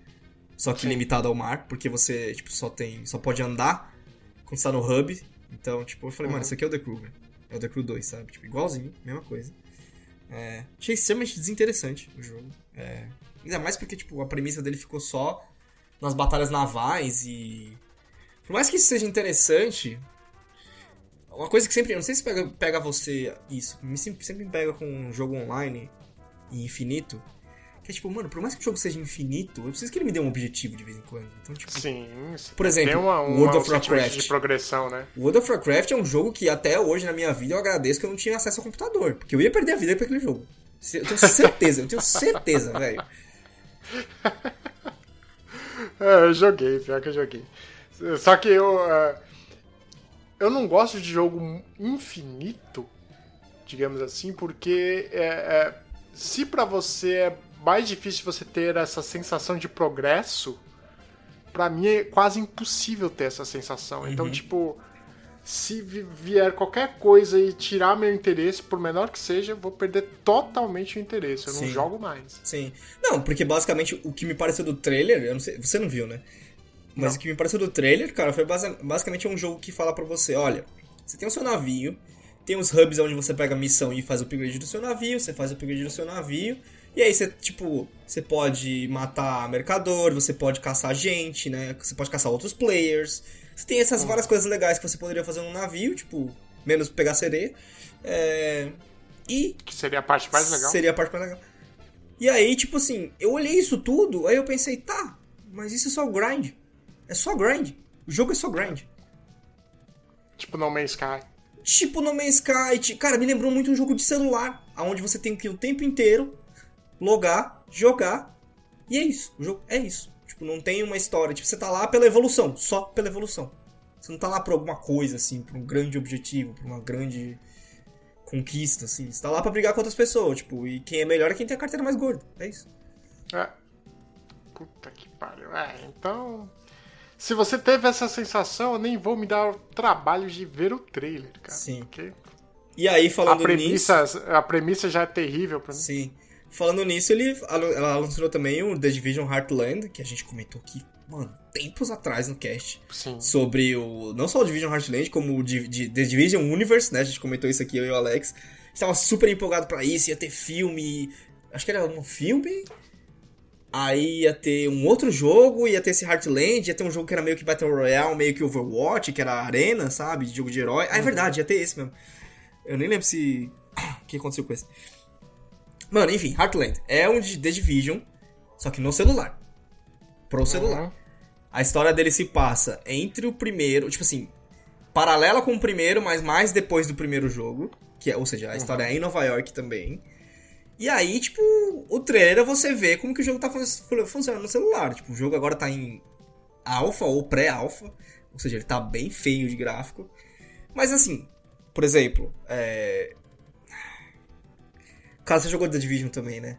só que Sim. limitado ao mar, porque você, tipo, só tem, só pode andar quando está no hub. Então, tipo, eu falei, mano, Uhum. isso aqui é o The Crew, velho. É o The Crew 2, sabe? Tipo, igualzinho, mesma coisa. É, achei extremamente desinteressante o jogo. É, ainda mais porque, tipo, a premissa dele ficou só nas batalhas navais e. Por mais que isso seja interessante, uma coisa que sempre. Eu não sei se pega, pega você isso, me sempre, me pega com um jogo online e infinito. Que é tipo, mano, por mais que o jogo seja infinito, eu preciso que ele me dê um objetivo de vez em quando. Então, tipo, Sim. Por exemplo, uma, uma, World of Warcraft. de progressão, né? World of Warcraft é um jogo que até hoje na minha vida eu agradeço que eu não tinha acesso ao computador. Porque eu ia perder a vida pra aquele jogo. Eu tenho certeza, eu tenho certeza, velho. É, eu joguei, pior que eu joguei. Só que eu. é, eu não gosto de jogo infinito, digamos assim, porque é, é, se pra você é mais difícil você ter essa sensação de progresso, pra mim é quase impossível ter essa sensação. Então, tipo, se vi- vier qualquer coisa e tirar meu interesse, por menor que seja, eu vou perder totalmente o interesse. Eu não Sim. jogo mais. Sim. Não, porque basicamente o que me pareceu do trailer, eu não sei, você não viu, né? Mas Não. o que me pareceu do trailer, cara, foi basi- basicamente um jogo que fala pra você, olha, você tem o seu navio Tem os hubs onde você pega a missão e faz o upgrade do seu navio, você faz o upgrade do seu navio. E aí você, tipo, você pode matar mercador, você pode caçar gente, né? Você pode caçar outros players. Você tem essas várias coisas legais que você poderia fazer num navio, tipo, menos pegar sereia. É... E Que seria a parte mais legal. Seria a parte mais legal. E aí, tipo assim, eu olhei isso tudo, aí eu pensei, tá, mas isso é só grind. É só grind. O jogo é só grind. Tipo No Man's Sky. Tipo No Man's Sky. Cara, me lembrou muito um jogo de celular, onde você tem que ir o tempo inteiro logar, jogar. E é isso. O jogo é isso. Tipo, não tem uma história. Tipo, você tá lá pela evolução. Só pela evolução. Você não tá lá por alguma coisa, assim, por um grande objetivo, por uma grande conquista, assim. Você tá lá pra brigar com outras pessoas, tipo, e quem é melhor é quem tem a carteira mais gorda. É isso. É. Puta que pariu. É, então. Se você teve essa sensação, eu nem vou me dar o trabalho de ver o trailer, cara. Sim. Porque E aí, a falando nisso. premissa, a premissa já é terrível pra mim. Sim. Falando nisso, ele ela lançou também o The Division Heartland, que a gente comentou aqui, mano, tempos atrás no cast. Sim. Sobre o. Não só o Division Heartland, como o Di- Di- The Division Universe, né? A gente comentou isso aqui, eu e o Alex. A gente tava super empolgado pra isso, ia ter filme. Acho que era um filme. Aí ia ter um outro jogo, ia ter esse Heartland, ia ter um jogo que era meio que Battle Royale, meio que Overwatch, que era Arena, sabe? De jogo de herói. Ah, é verdade, ia ter esse mesmo. Eu nem lembro se. O que aconteceu com esse. Mano, enfim, Heartland é um de The Division, só que no celular. Pro celular. A história dele se passa entre o primeiro, tipo assim, paralela com o primeiro, mas mais depois do primeiro jogo. Que é, ou seja, a história é em Nova York também. E aí, tipo, o trailer você vê como que o jogo tá fun- funcionando no celular. Tipo, o jogo agora tá em alfa ou pré-alfa. Ou seja, ele tá bem feio de gráfico. Mas assim, por exemplo, é. Cara, você jogou The Division também, né?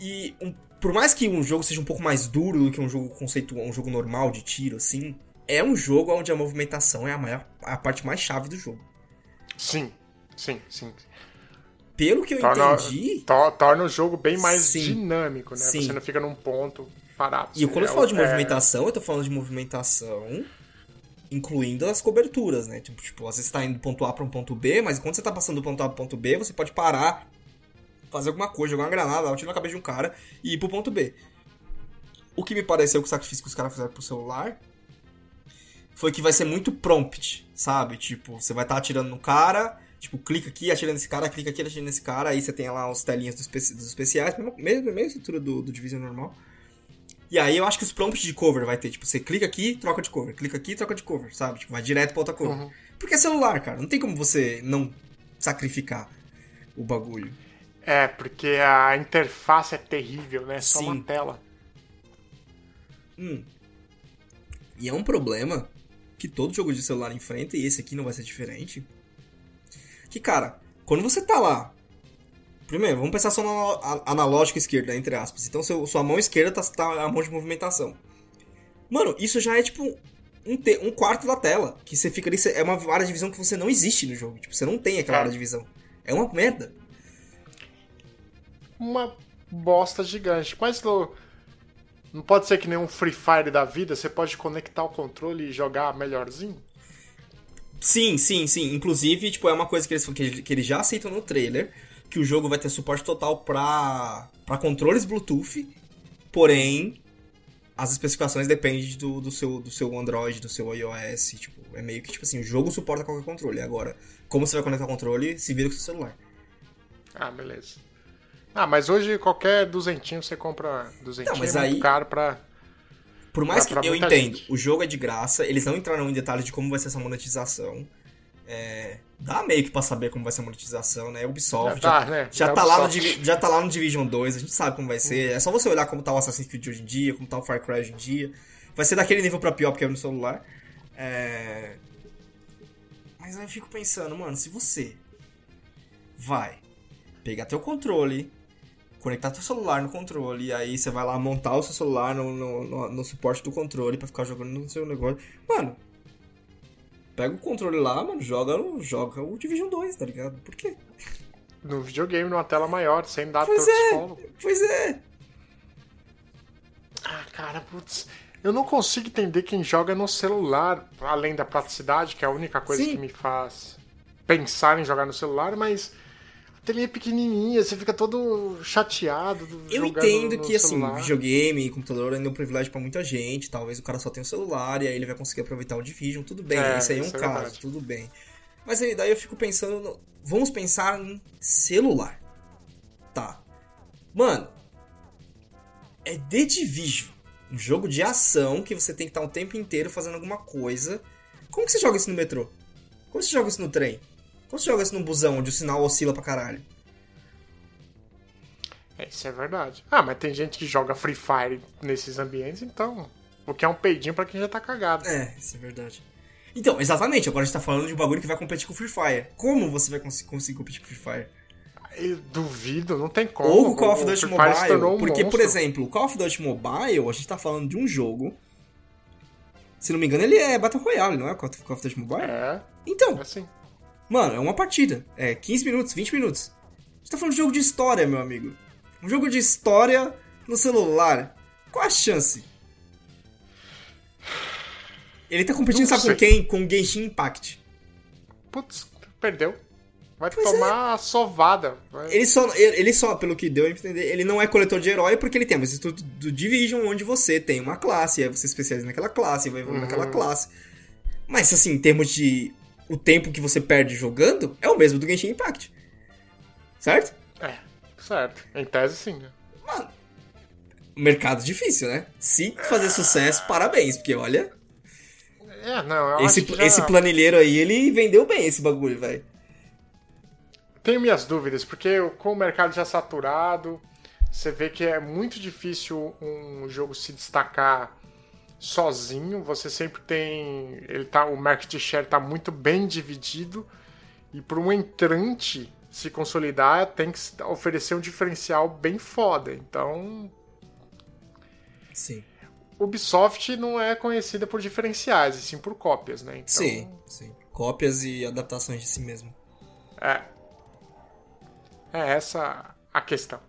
E um- por mais que um jogo seja um pouco mais duro do que um jogo conceitual, um jogo normal de tiro, assim, é um jogo onde a movimentação é a maior a parte mais chave do jogo. Sim, sim, sim. Pelo que eu Torna, entendi. to- torna o jogo bem mais Sim. dinâmico, né? Sim. Você não fica num ponto parado. E quando eu É falo de é- movimentação, eu tô falando de movimentação incluindo as coberturas, né? Tipo, tipo, às vezes você tá indo do ponto A pra um ponto B, mas quando você tá passando do ponto A pro ponto B, você pode parar, fazer alguma coisa, jogar uma granada, dar um tiro na cabeça de um cara e ir pro ponto B. O que me pareceu que o sacrifício que os caras fizeram pro celular foi que vai ser muito prompt, sabe? Tipo, você vai estar atirando no cara, tipo, clica aqui, atira nesse cara, clica aqui, atira nesse cara, aí você tem lá os telinhas dos, especi- dos especiais, mesma, mesma estrutura do, do Division normal. E aí eu acho que os prompts de cover vai ter, tipo, você clica aqui, troca de cover, clica aqui, troca de cover, sabe? Tipo, vai direto pra outra cover. Porque é celular, cara, não tem como você não sacrificar o bagulho. É, porque a interface é terrível, né? Só Sim. uma tela. Hum. E é um problema que todo jogo de celular enfrenta, e esse aqui não vai ser diferente. Que, cara, quando você tá lá. Primeiro, vamos pensar só na analógica esquerda, entre aspas. Então, seu, sua mão esquerda tá, tá a mão de movimentação. Mano, isso já é tipo um, te- um quarto da tela. Que você fica ali. É uma área de visão que você não existe no jogo. Tipo, você não tem aquela É. área de visão. É uma merda. Uma bosta gigante. Mas Lô, não pode ser que nem um Free Fire da vida, você pode conectar o controle e jogar melhorzinho? Sim, sim, sim. Inclusive, tipo, é uma coisa que, eles- que eles já aceitam no trailer, que o jogo vai ter suporte total pra, pra controles Bluetooth, porém, as especificações dependem do, do, seu, do seu Android, do seu iOS, tipo, é meio que, tipo assim, o jogo suporta qualquer controle. Agora, como você vai conectar o controle, se vira com o seu celular. Ah, beleza. Ah, mas hoje qualquer duzentinho você compra duzentinho, Não, mas é muito aí- caro pra... Por mais Pra- pra que eu entendo, gente. o jogo é de graça, eles não entraram em detalhes de como vai ser essa monetização. É, dá meio que pra saber como vai ser a monetização, né? Ubisoft Já já, tá, né? já, Já tá lá no, já tá lá no Division 2, a gente sabe como vai ser. É só você olhar como tá o Assassin's Creed hoje em dia, como tá o Far Cry hoje em dia. Vai ser daquele nível pra pior porque é no celular. É... Mas aí eu fico pensando, mano, se você vai pegar teu controle, conectar teu celular no controle, e aí você vai lá montar o seu celular no, no, no- no suporte do controle pra ficar jogando no seu negócio. Mano, pega o controle lá, mano, joga, joga o Division 2, tá ligado? Por quê? No videogame, numa tela maior, sem dar Pois é, desconto. pois é. Ah, cara, putz. Eu não consigo entender quem joga no celular, além da praticidade, que é a única coisa Sim. que me faz pensar em jogar no celular, mas telinha é pequenininha, você fica todo chateado. Eu entendo no que, assim, celular. videogame, computador ainda é um privilégio pra muita gente. Talvez o cara só tenha o celular e aí ele vai conseguir aproveitar o Division. Tudo bem, É, isso aí é um é caso, verdade. tudo bem. Mas aí daí eu fico pensando. no- Vamos pensar em celular. Tá. Mano, é The Division. Um jogo de ação que você tem que estar o tempo inteiro fazendo alguma coisa. Como que você joga isso no metrô? Como você joga isso no trem? Como você joga isso num busão onde o sinal oscila pra caralho? É, isso é verdade. Ah, mas tem gente que joga Free Fire nesses ambientes, então. O que é um peidinho pra quem já tá cagado. É, isso é verdade. Então, exatamente, agora a gente tá falando de um bagulho que vai competir com o Free Fire. Como você vai cons- conseguir competir com o Free Fire? Eu duvido, não tem como. Ou o Call of Duty Mobile. um porque, por monstro. exemplo, o Call of Duty Mobile, a gente tá falando de um jogo. Se não me engano, ele é Battle Royale, não é? o Call of Call of Duty Mobile? É, Então, é assim. Mano, é uma partida. É 15 minutos, 20 minutos. A gente tá falando de jogo de história, meu amigo. Um jogo de história no celular. Qual a chance? Ele tá competindo, sabe com quem? Com o Genshin Impact. Putz, perdeu. Vai Pois é. tomar a sovada. Vai- Ele só, ele só, pelo que deu a entender, ele não é coletor de herói porque ele tem um instituto do Division onde você tem uma classe, aí você especializa naquela classe, vai evoluir naquela classe. Mas assim, em termos de o tempo que você perde jogando, é o mesmo do Genshin Impact. Certo? É, certo. Em tese, sim, né? Mano, mercado difícil, né? Se fazer sucesso, parabéns, porque olha, É, não, eu esse, acho que já... esse planilheiro aí, ele vendeu bem esse bagulho, velho. Tenho minhas dúvidas, porque com o mercado já saturado, você vê que é muito difícil um jogo se destacar sozinho. Você sempre tem. Ele tá, o market share está muito bem dividido. E para um entrante se consolidar, tem que oferecer um diferencial bem foda. Então, Sim. Ubisoft não é conhecida por diferenciais, e sim por cópias, né? Então, Sim, sim. Cópias e adaptações de si mesmo. É. É essa a questão.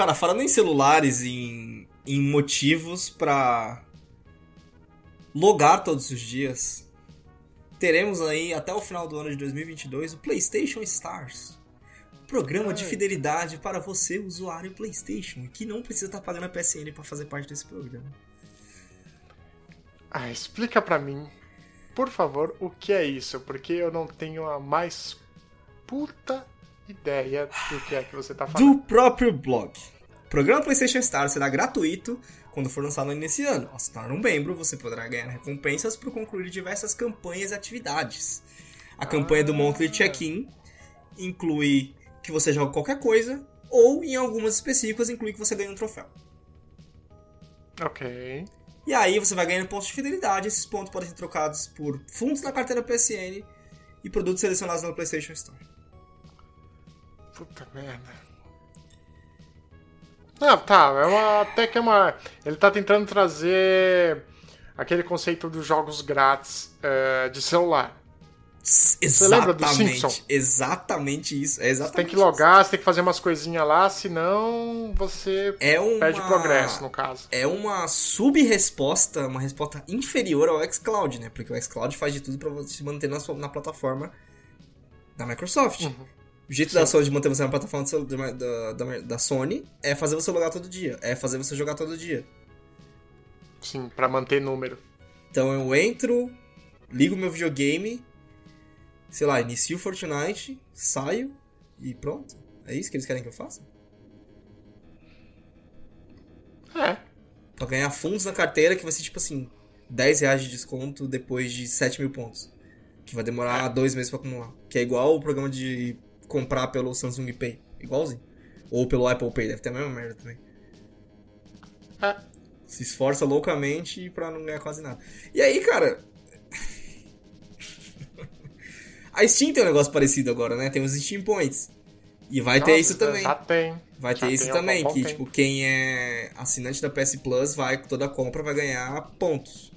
Cara, falando em celulares, em, em motivos pra logar todos os dias, teremos aí até o final do ano de 2022 o PlayStation Stars. Programa de fidelidade para você, usuário PlayStation, que não precisa estar pagando a PSN para fazer parte desse programa. Ah, explica pra mim, por favor, o que é isso, porque eu não tenho a mais puta ideia do que é que você tá falando. do próprio blog. O programa PlayStation Stars será gratuito quando for lançado nesse ano. Ao se tornar um membro, você poderá ganhar recompensas por concluir diversas campanhas e atividades. A campanha do Monthly Check-in inclui que você joga qualquer coisa, ou em algumas específicas inclui que você ganha um troféu. Ok. E aí você vai ganhando pontos de fidelidade, esses pontos podem ser trocados por fundos na carteira PSN e produtos selecionados no PlayStation Store. Puta merda. Ah, tá. É uma, até que é uma. Ele tá tentando trazer aquele conceito dos jogos grátis eh, de celular. Você lembra do Exatamente, Simpson? exatamente isso. É Você exatamente tem que isso. logar, você tem que fazer umas coisinhas lá, senão você É uma... perde progresso, no caso. É uma sub-resposta, uma resposta inferior ao xCloud, né? Porque o xCloud faz de tudo pra você se manter na, sua, na plataforma da Microsoft. Uhum. O jeito da Sony de manter você na plataforma seu- da, da, da- Sony é fazer você logar todo dia. É fazer você jogar todo dia. Sim, pra manter número. Então eu entro, ligo meu videogame, sei lá, inicio o Fortnite, saio e pronto. É isso que eles querem que eu faça? É. Pra ganhar fundos na carteira que vai ser tipo assim, 10 reais de desconto depois de 7 mil pontos. Que vai demorar dois meses pra acumular. Que é igual o programa de comprar pelo Samsung Pay. Igualzinho. Ou pelo Apple Pay, deve ter a mesma merda também. É. Se esforça loucamente pra não ganhar quase nada. E aí, cara. A Steam tem um negócio parecido agora, né? Tem os Steam Points. E vai ter Nossa, isso também. Já tem. Vai Já ter isso também, que tipo, quem é assinante da PS Plus vai, toda compra vai ganhar pontos.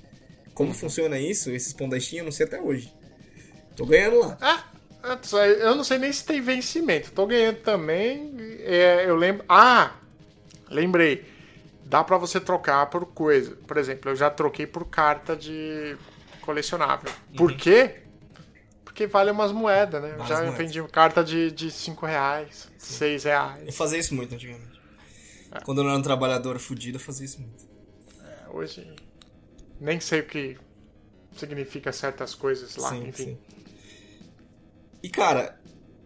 Como Uhum. funciona isso? Esses pontos da Steam eu não sei até hoje. Tô ganhando lá. Ah, eu não sei nem se tem vencimento. Tô ganhando também. é, eu lembro. Ah! Lembrei. Dá pra você trocar por coisa. Por exemplo, eu já troquei por carta de colecionável. Uhum. Por quê? Porque vale umas moedas, né? Eu Várias já moedas. vendi carta de 5 de cinco reais, 6 Eu reais. fazia isso muito antigamente. É. Quando eu não era um trabalhador fudido, eu fazia isso muito. Hoje nem sei o que significa certas coisas lá, sim, enfim. sim. E cara,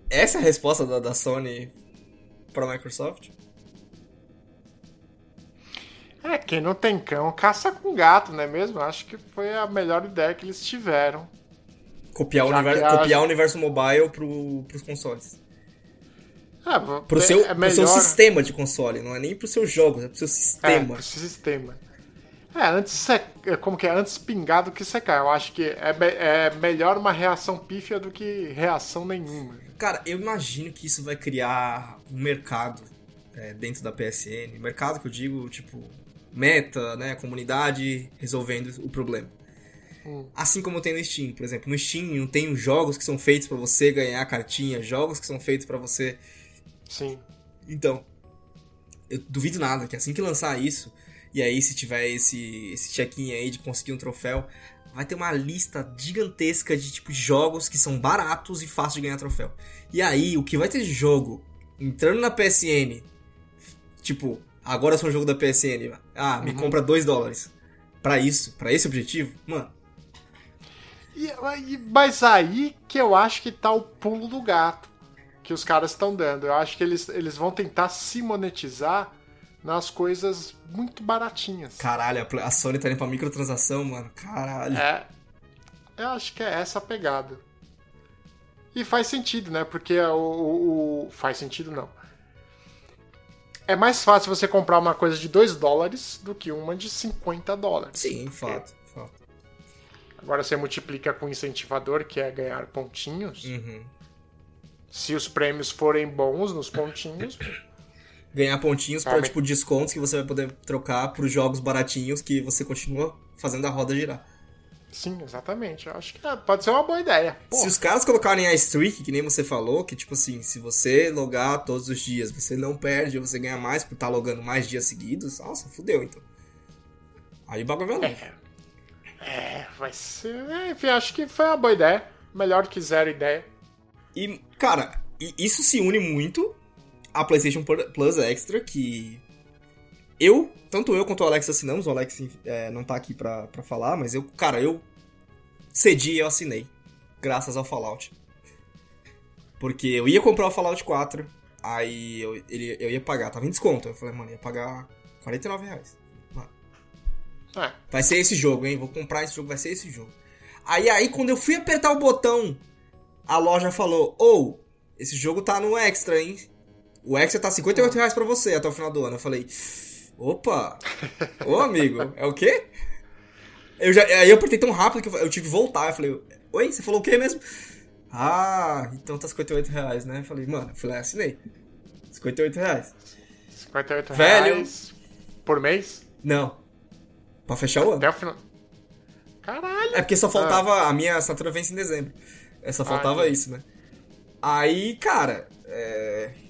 essa é a resposta da, da Sony pra Microsoft? É, quem não tem cão caça com gato, não é mesmo? Acho que foi a melhor ideia que eles tiveram. Copiar, o universo, a- copiar o universo mobile pro, pros consoles. É, Pro, é- seu, é pro seu melhor- sistema de console, não é nem pro seus jogos, é pro seu É, sistema. pro sistema. É, antes se- é, como que é? Antes pingar do que secar. Eu acho que é, me- é melhor uma reação pífia do que reação nenhuma. Cara, eu imagino que isso vai criar um mercado é, dentro da PSN. Mercado que eu digo, tipo, meta, né? Comunidade resolvendo o problema. Assim como tem no Steam, por exemplo. No Steam não tem os jogos que são feitos pra você ganhar cartinha, jogos que são feitos pra você. Sim. Então, eu duvido nada que assim que lançar isso, e aí se tiver esse, esse check-in aí de conseguir um troféu, vai ter uma lista gigantesca de tipo jogos que são baratos e fáceis de ganhar troféu. E aí, o que vai ter de jogo entrando na PSN, tipo, agora eu sou um jogo da PSN, ah, me compra 2 dólares. Pra isso, pra esse objetivo, mano, e- mas aí que eu acho que tá o pulo do gato que os caras estão dando. Eu acho que eles, eles vão tentar se monetizar nas coisas muito baratinhas. caralho, a Sony tá indo pra microtransação, mano, caralho. É. Eu acho que é essa a pegada. E faz sentido, né? Porque o, o- o- Faz sentido não. É mais fácil você comprar uma coisa de 2 dólares do que uma de 50 dólares. Sim, fato, fato. Agora você multiplica com o incentivador, que é ganhar pontinhos. Uhum. Se os prêmios forem bons nos pontinhos, ganhar pontinhos pra, Realmente. tipo, descontos que você vai poder trocar pros jogos baratinhos que você continua fazendo a roda girar. sim, exatamente. Eu acho que é, pode ser uma boa ideia. Pô, Se os caras colocarem a streak, que nem você falou, que tipo assim, se você logar todos os dias, você não perde, você ganha mais por estar logando mais dias seguidos, nossa, fudeu então. Aí o bagulho vai longe. É, vai ser. é, enfim, acho que foi uma boa ideia. Melhor que zero ideia. E, cara, isso se une muito à PlayStation Plus Extra, que eu, tanto eu quanto o Alex assinamos, o Alex é, não tá aqui pra, pra falar, mas eu, cara, eu cedi e eu assinei, graças ao Fallout. Porque eu ia comprar o Fallout 4, aí eu, ele, eu ia pagar, tava em desconto, eu falei, mano, ia pagar 49 reais. É, Vai ser esse jogo, hein? Vou comprar esse jogo, vai ser esse jogo. Aí, aí quando eu fui apertar o botão, a loja falou: Ou, esse jogo tá no extra, hein? O extra tá 58 reais pra você até o final do ano. Eu falei: Opa! Ô amigo, é o quê? Eu já, aí eu apertei tão rápido que eu, eu tive que voltar. Eu falei: Oi, você falou o quê mesmo? Ah, então tá 58 reais, né? Eu falei: Mano, eu falei: assinei. 58 reais. 58 Velho. reais por mês. Não. Pra fechar o ano. Até o final. Caralho! É porque só faltava. A minha assinatura vence em dezembro. É, só faltava entendi. isso, né? Aí, cara. É.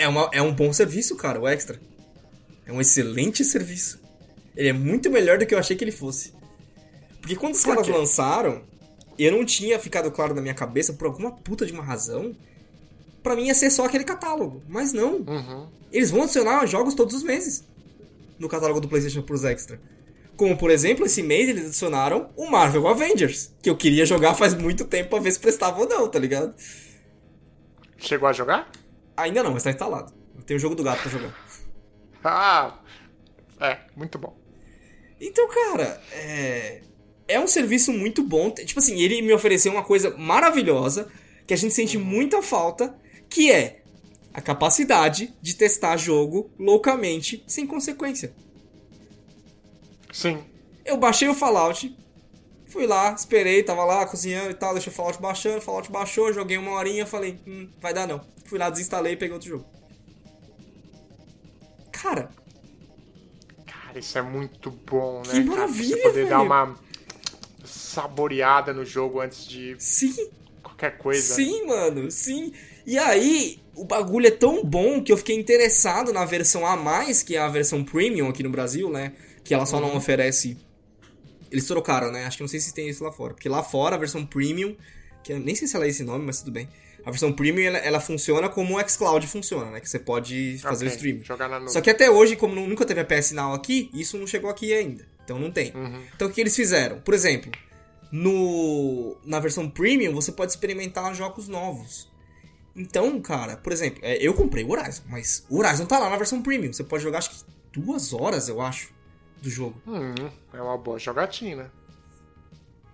É, uma, é um bom serviço, cara, o Extra. É um excelente serviço. Ele é muito melhor do que eu achei que ele fosse. Porque quando os caras lançaram, eu não tinha ficado claro na minha cabeça, por alguma puta de uma razão, pra mim ia ser só aquele catálogo. Mas não. Uhum. Eles vão adicionar jogos todos os meses no catálogo do PlayStation Plus Extra. Como, por exemplo, esse mês eles adicionaram o Marvel Avengers, que eu queria jogar faz muito tempo pra ver se prestava ou não, tá ligado? Chegou a jogar? Ainda não, mas tá instalado. Eu tenho o jogo do gato pra jogar. Ah! É, muito bom. Então, cara, é. É um serviço muito bom. Tipo assim, ele me ofereceu uma coisa maravilhosa que a gente sente muita falta, que é a capacidade de testar jogo loucamente sem consequência. Sim. Eu baixei o Fallout, Fui lá, esperei, tava lá cozinhando e tal, deixei o Fallout baixando, o Fallout baixou, joguei uma horinha, falei, hum, vai dar não. Fui lá, desinstalei e peguei outro jogo. Cara, Cara, isso é muito bom, né? Que maravilha, Você poder dar velho. uma saboreada no jogo antes de sim, qualquer coisa. sim, mano, sim. E aí, o bagulho é tão bom que eu fiquei interessado na versão a mais, que é a versão premium aqui no Brasil, né? Que ela só não oferece. Eles trocaram, né? Acho que não sei se tem isso lá fora. Porque lá fora a versão premium, que eu nem sei se ela é esse nome, mas tudo bem. A versão premium ela, ela funciona como o xCloud funciona, né? Que você pode fazer o Ok, stream. Jogar na nuvem. Só que até hoje, como nu- nunca teve a PS Now aqui, isso não chegou aqui ainda. Então não tem. Uhum. Então o que eles fizeram? Por exemplo, no na versão premium você pode experimentar jogos novos. Então, cara, por exemplo, é, eu comprei o Horizon, mas o Horizon tá lá na versão premium. Você pode jogar acho que duas horas, eu acho, do jogo. Hum, é uma boa jogatina.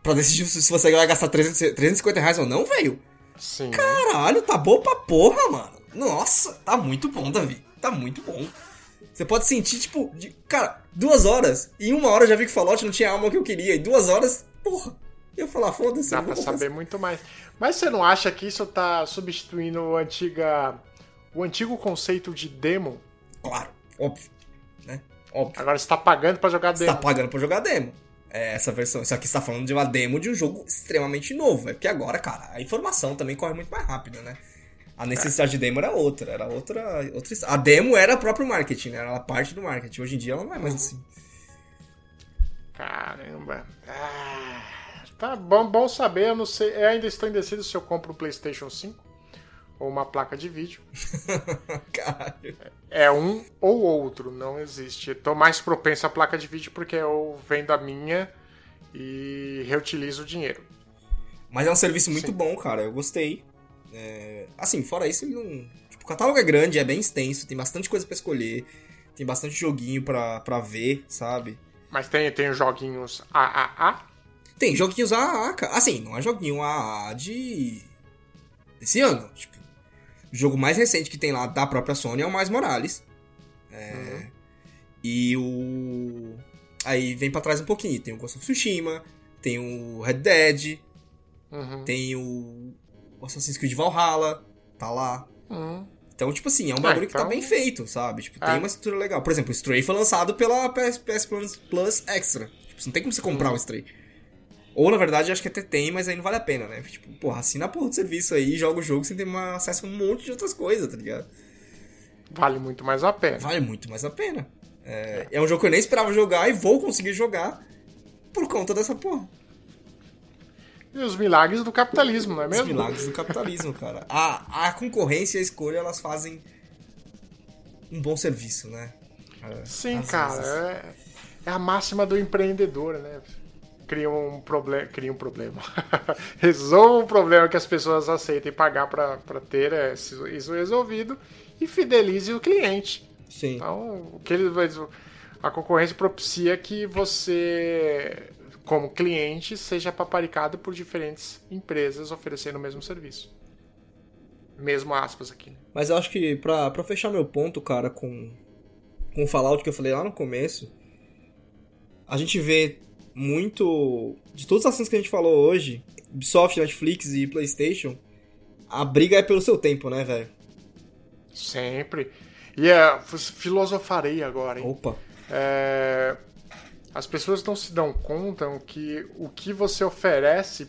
Pra decidir se você vai gastar 300, 350 reais ou não, velho. Sim. Caralho, tá bom pra porra, mano. Nossa, tá muito bom, Davi. Tá muito bom. Você pode sentir, tipo, de- cara, duas horas. Em uma hora eu já vi que Fallout não tinha a alma que eu queria. E duas horas, porra. Eu falar, foda-se. Dá eu vou pra comprar saber muito mais. Mas você não acha que isso tá substituindo o, antiga, o antigo conceito de demo? Claro, óbvio. Né? Óbvio. Agora você tá pagando pra jogar Você demo. tá pagando pra jogar demo. É essa versão. Isso aqui você tá falando de uma demo de um jogo extremamente novo. É porque agora, cara, a informação também corre muito mais rápido, né? A necessidade de demo era outra. Era outra. outra a demo era o próprio marketing, né? Era parte do marketing. Hoje em dia ela não é mais assim. Caramba. Ah, tá bom, bom saber. Eu não sei. Eu ainda estou indeciso se eu compro um PlayStation 5 ou uma placa de vídeo. Caralho. É um ou outro, não existe. Tô mais propenso à placa de vídeo porque eu vendo a minha e reutilizo o dinheiro. Mas é um serviço muito Sim. bom, cara. Eu gostei. É, Assim, fora isso, ele não. Tipo, o catálogo é grande, é bem extenso, tem bastante coisa pra escolher, tem bastante joguinho pra, pra ver, sabe? Mas tem, tem os joguinhos AAA. Tem joguinhos AAA, cara. Assim, não é joguinho AAA de. desse ano. Tipo, o jogo mais recente que tem lá da própria Sony é o Mais Morales. É. E o. Aí vem pra trás um pouquinho. Tem o Ghost of Tsushima, tem o Red Dead, Uhum. tem o. Assassin's Creed Valhalla, tá lá. Uhum. Então, tipo assim, é um bagulho que tá então- bem feito, sabe? Tipo, É. tem uma estrutura legal. Por exemplo, o Stray foi lançado pela PS, PS Plus, Plus Extra. Tipo, não tem como você comprar o Stray. Ou, na verdade, acho que até tem, mas aí não vale a pena, né? Tipo, porra, assina a porra do serviço aí, joga o jogo sem ter acesso a um monte de outras coisas, tá ligado? Vale muito mais a pena. Vale muito mais a pena. É, é um jogo que eu nem esperava jogar e vou conseguir jogar por conta dessa porra. E os milagres do capitalismo, não é Os mesmo? milagres do capitalismo, cara. A, a concorrência e a escolha, elas fazem um bom serviço, né? É, Sim, cara. É, é a máxima do empreendedor, né? Cria um, proble cria um problema. Resolva um problema que as pessoas aceitem pagar pra ter é, isso resolvido e fidelize o cliente. Sim. Então, o que ele a concorrência propicia que você, como cliente, seja paparicado por diferentes empresas oferecendo o mesmo serviço. Mesmo aspas aqui. né? Mas eu acho que pra, pra fechar meu ponto, cara, com, com o Fallout que eu falei lá no começo, a gente vê muito. De todos os assuntos que a gente falou hoje, Ubisoft, Netflix e PlayStation, a briga é pelo seu tempo, né, velho? Sempre. E é, filosofarei agora, hein? Opa. É, as pessoas não se dão conta que o que você oferece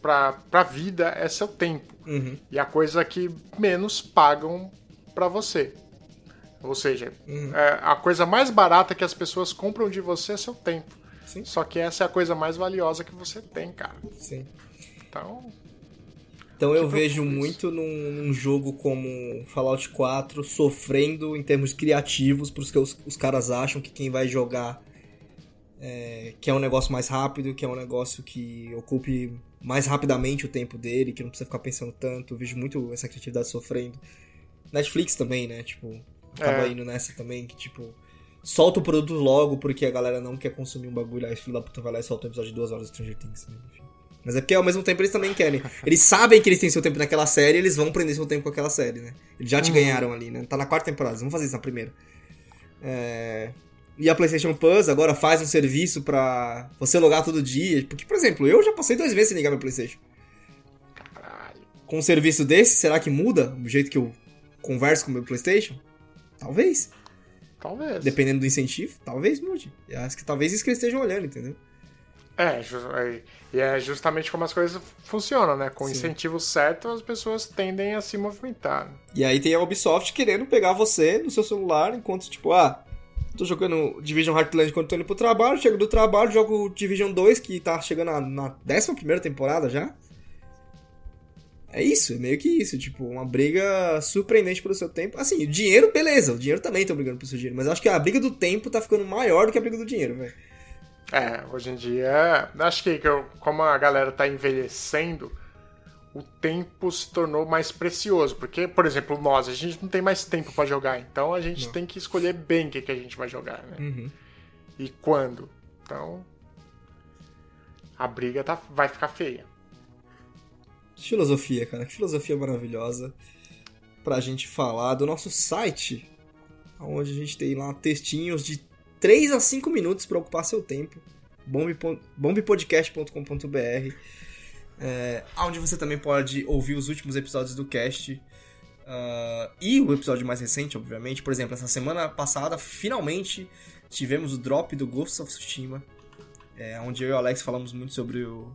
pra, pra vida é seu tempo. Uhum. E a coisa que menos pagam pra você. Ou seja, Uhum. é, a coisa mais barata que as pessoas compram de você é seu tempo. Sim. Só que essa é a coisa mais valiosa que você tem, cara. Sim. Então, Então eu vejo muito num, num jogo como Fallout 4 sofrendo em termos criativos, porque os, os caras acham que quem vai jogar é, quer um negócio mais rápido, que é um negócio que ocupe mais rapidamente o tempo dele, que não precisa ficar pensando tanto. Eu vejo muito essa criatividade sofrendo. Netflix também, né? Tipo, acaba É. indo nessa também, que tipo, solta o produto logo porque a galera não quer consumir um bagulho, aí filho da puta vai lá e solta um episódio de duas horas de Stranger Things, né? Enfim. Mas é porque ao mesmo tempo eles também querem. Eles sabem que eles têm seu tempo naquela série, eles vão prender seu tempo com aquela série, né? Eles já te ganharam ali, né? Tá na quarta temporada, eles vão fazer isso na primeira. É... E a PlayStation Plus agora faz um serviço pra você logar todo dia. Porque, por exemplo, eu já passei dois meses sem ligar meu PlayStation. Caralho. Com um serviço desse, será que muda o jeito que eu converso com o meu PlayStation? Talvez. Talvez. Dependendo do incentivo, talvez mude. Eu acho que talvez isso que eles estejam olhando, entendeu? É, é, e é justamente como as coisas funcionam, né? Com o Sim. incentivo certo, as pessoas tendem a se movimentar. né? E aí tem a Ubisoft querendo pegar você no seu celular enquanto, tipo, ah, tô jogando Division Heartland enquanto tô indo pro trabalho, chego do trabalho, jogo Division 2, que tá chegando na, na 11 temporada já. É isso, é meio que isso, tipo, uma briga surpreendente pelo seu tempo. Assim, o dinheiro, beleza, o dinheiro também tá brigando pelo seu dinheiro, mas acho que a briga do tempo tá ficando maior do que a briga do dinheiro, velho. É, hoje em dia, acho que como a galera tá envelhecendo, o tempo se tornou mais precioso. Porque, por exemplo, nós, a gente não tem mais tempo pra jogar, então a gente tem que escolher bem o que, que a gente vai jogar, né? Uhum. E quando. Então, a briga tá, vai ficar feia. Filosofia, cara, que filosofia maravilhosa pra gente falar do nosso site, onde a gente tem lá textinhos de 3 a 5 minutos pra ocupar seu tempo, bombepodcast.com.br, é, onde você também pode ouvir os últimos episódios do cast ah, e o episódio mais recente, obviamente. Por exemplo, essa semana passada, finalmente tivemos o drop do Ghost of Tsushima, é, onde eu e o Alex falamos muito sobre o,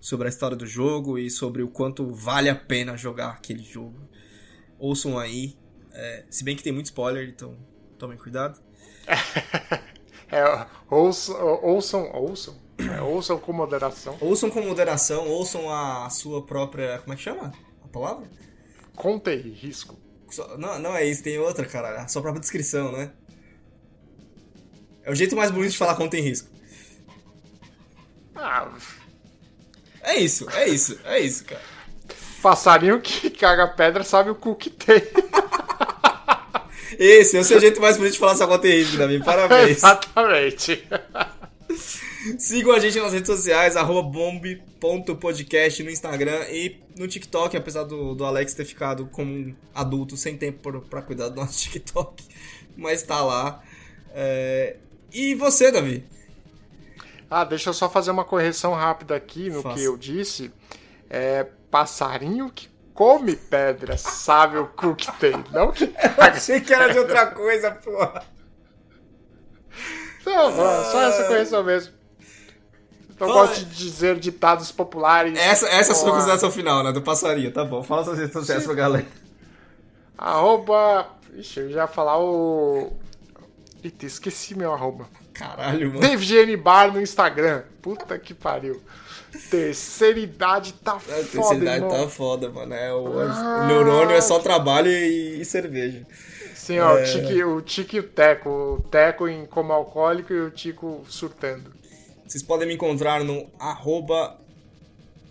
sobre a história do jogo e sobre o quanto vale a pena jogar aquele jogo. Ouçam aí. é, se bem que tem muito spoiler, então tomem cuidado. É, ouçam, ouçam, ouçam, é, ouçam com moderação. Ouçam com moderação, ouçam a sua própria. Como é que chama? A palavra? Conta e risco. Só- Não, não é isso, tem outra, cara. A sua própria descrição, né? É o jeito mais bonito de falar tem risco. Ah, É isso, é isso, é isso, cara. passarinho que caga pedra sabe o cu que tem. Esse é o seu jeito mais bonito de falar risco, Davi. Parabéns. Exatamente. Sigam a gente nas redes sociais, arroba bombe.podcast no Instagram e no TikTok, apesar do, do Alex ter ficado como um adulto sem tempo pra cuidar do nosso TikTok, mas tá lá. É, E você, Davi? Ah, deixa eu só fazer uma correção rápida aqui no Faça. que eu disse. É passarinho que come pedra sabe o cu que tem, não que caga. Achei que era de outra coisa, porra. Não, só essa correção mesmo. Eu Fala- gosto de dizer ditados populares. Essa, essa é a sua consideração final, né? Do passarinho, tá bom. Fala suas redes sociais pra galera. Arroba. Ixi, eu já ia falar o. Eita, esqueci meu arroba. Caralho, mano. DavidN Bar no Instagram. Puta que pariu. Terceira idade tá A foda, terceira idade irmão. tá foda, mano. É, o, o neurônio é só trabalho e, e cerveja. Sim, ó, É. o Tique, o Tique e o Teco. O Teco em como alcoólico e o Tico surtando. Vocês podem me encontrar no arroba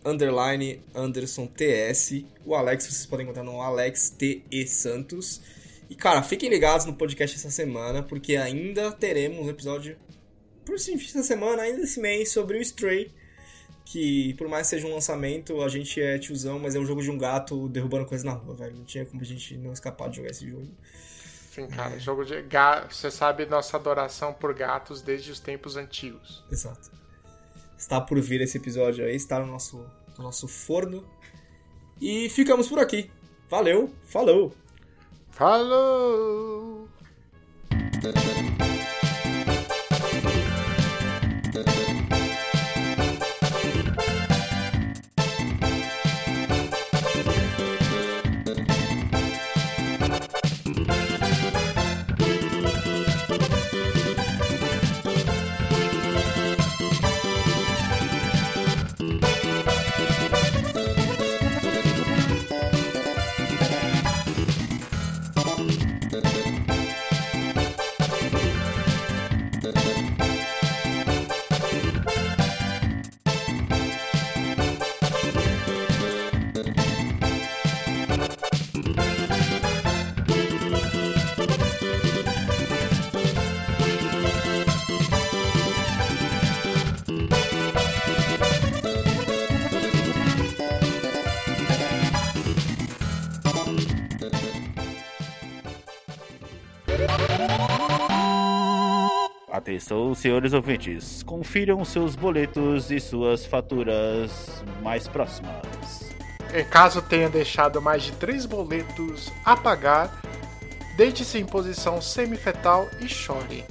underline Anderson TS. O Alex vocês podem encontrar no Alex TE Santos. E cara, fiquem ligados no podcast essa semana, porque ainda teremos um episódio por sim, essa semana, ainda esse mês, sobre o Stray. Que por mais que seja um lançamento, a gente é tiozão, mas é um jogo de um gato derrubando coisa na rua, velho. Não tinha como a gente não escapar de jogar esse jogo. Enfim, cara, É. jogo de gato. Você sabe nossa adoração por gatos desde os tempos antigos. Exato. Está por vir esse episódio aí, está no nosso, no nosso forno. E ficamos por aqui. Valeu, falou! Hello. Falou! Atenção, senhores ouvintes, confiram seus boletos e suas faturas mais próximas. Em caso tenha deixado mais de três boletos a pagar, deite-se em posição semifetal e chore.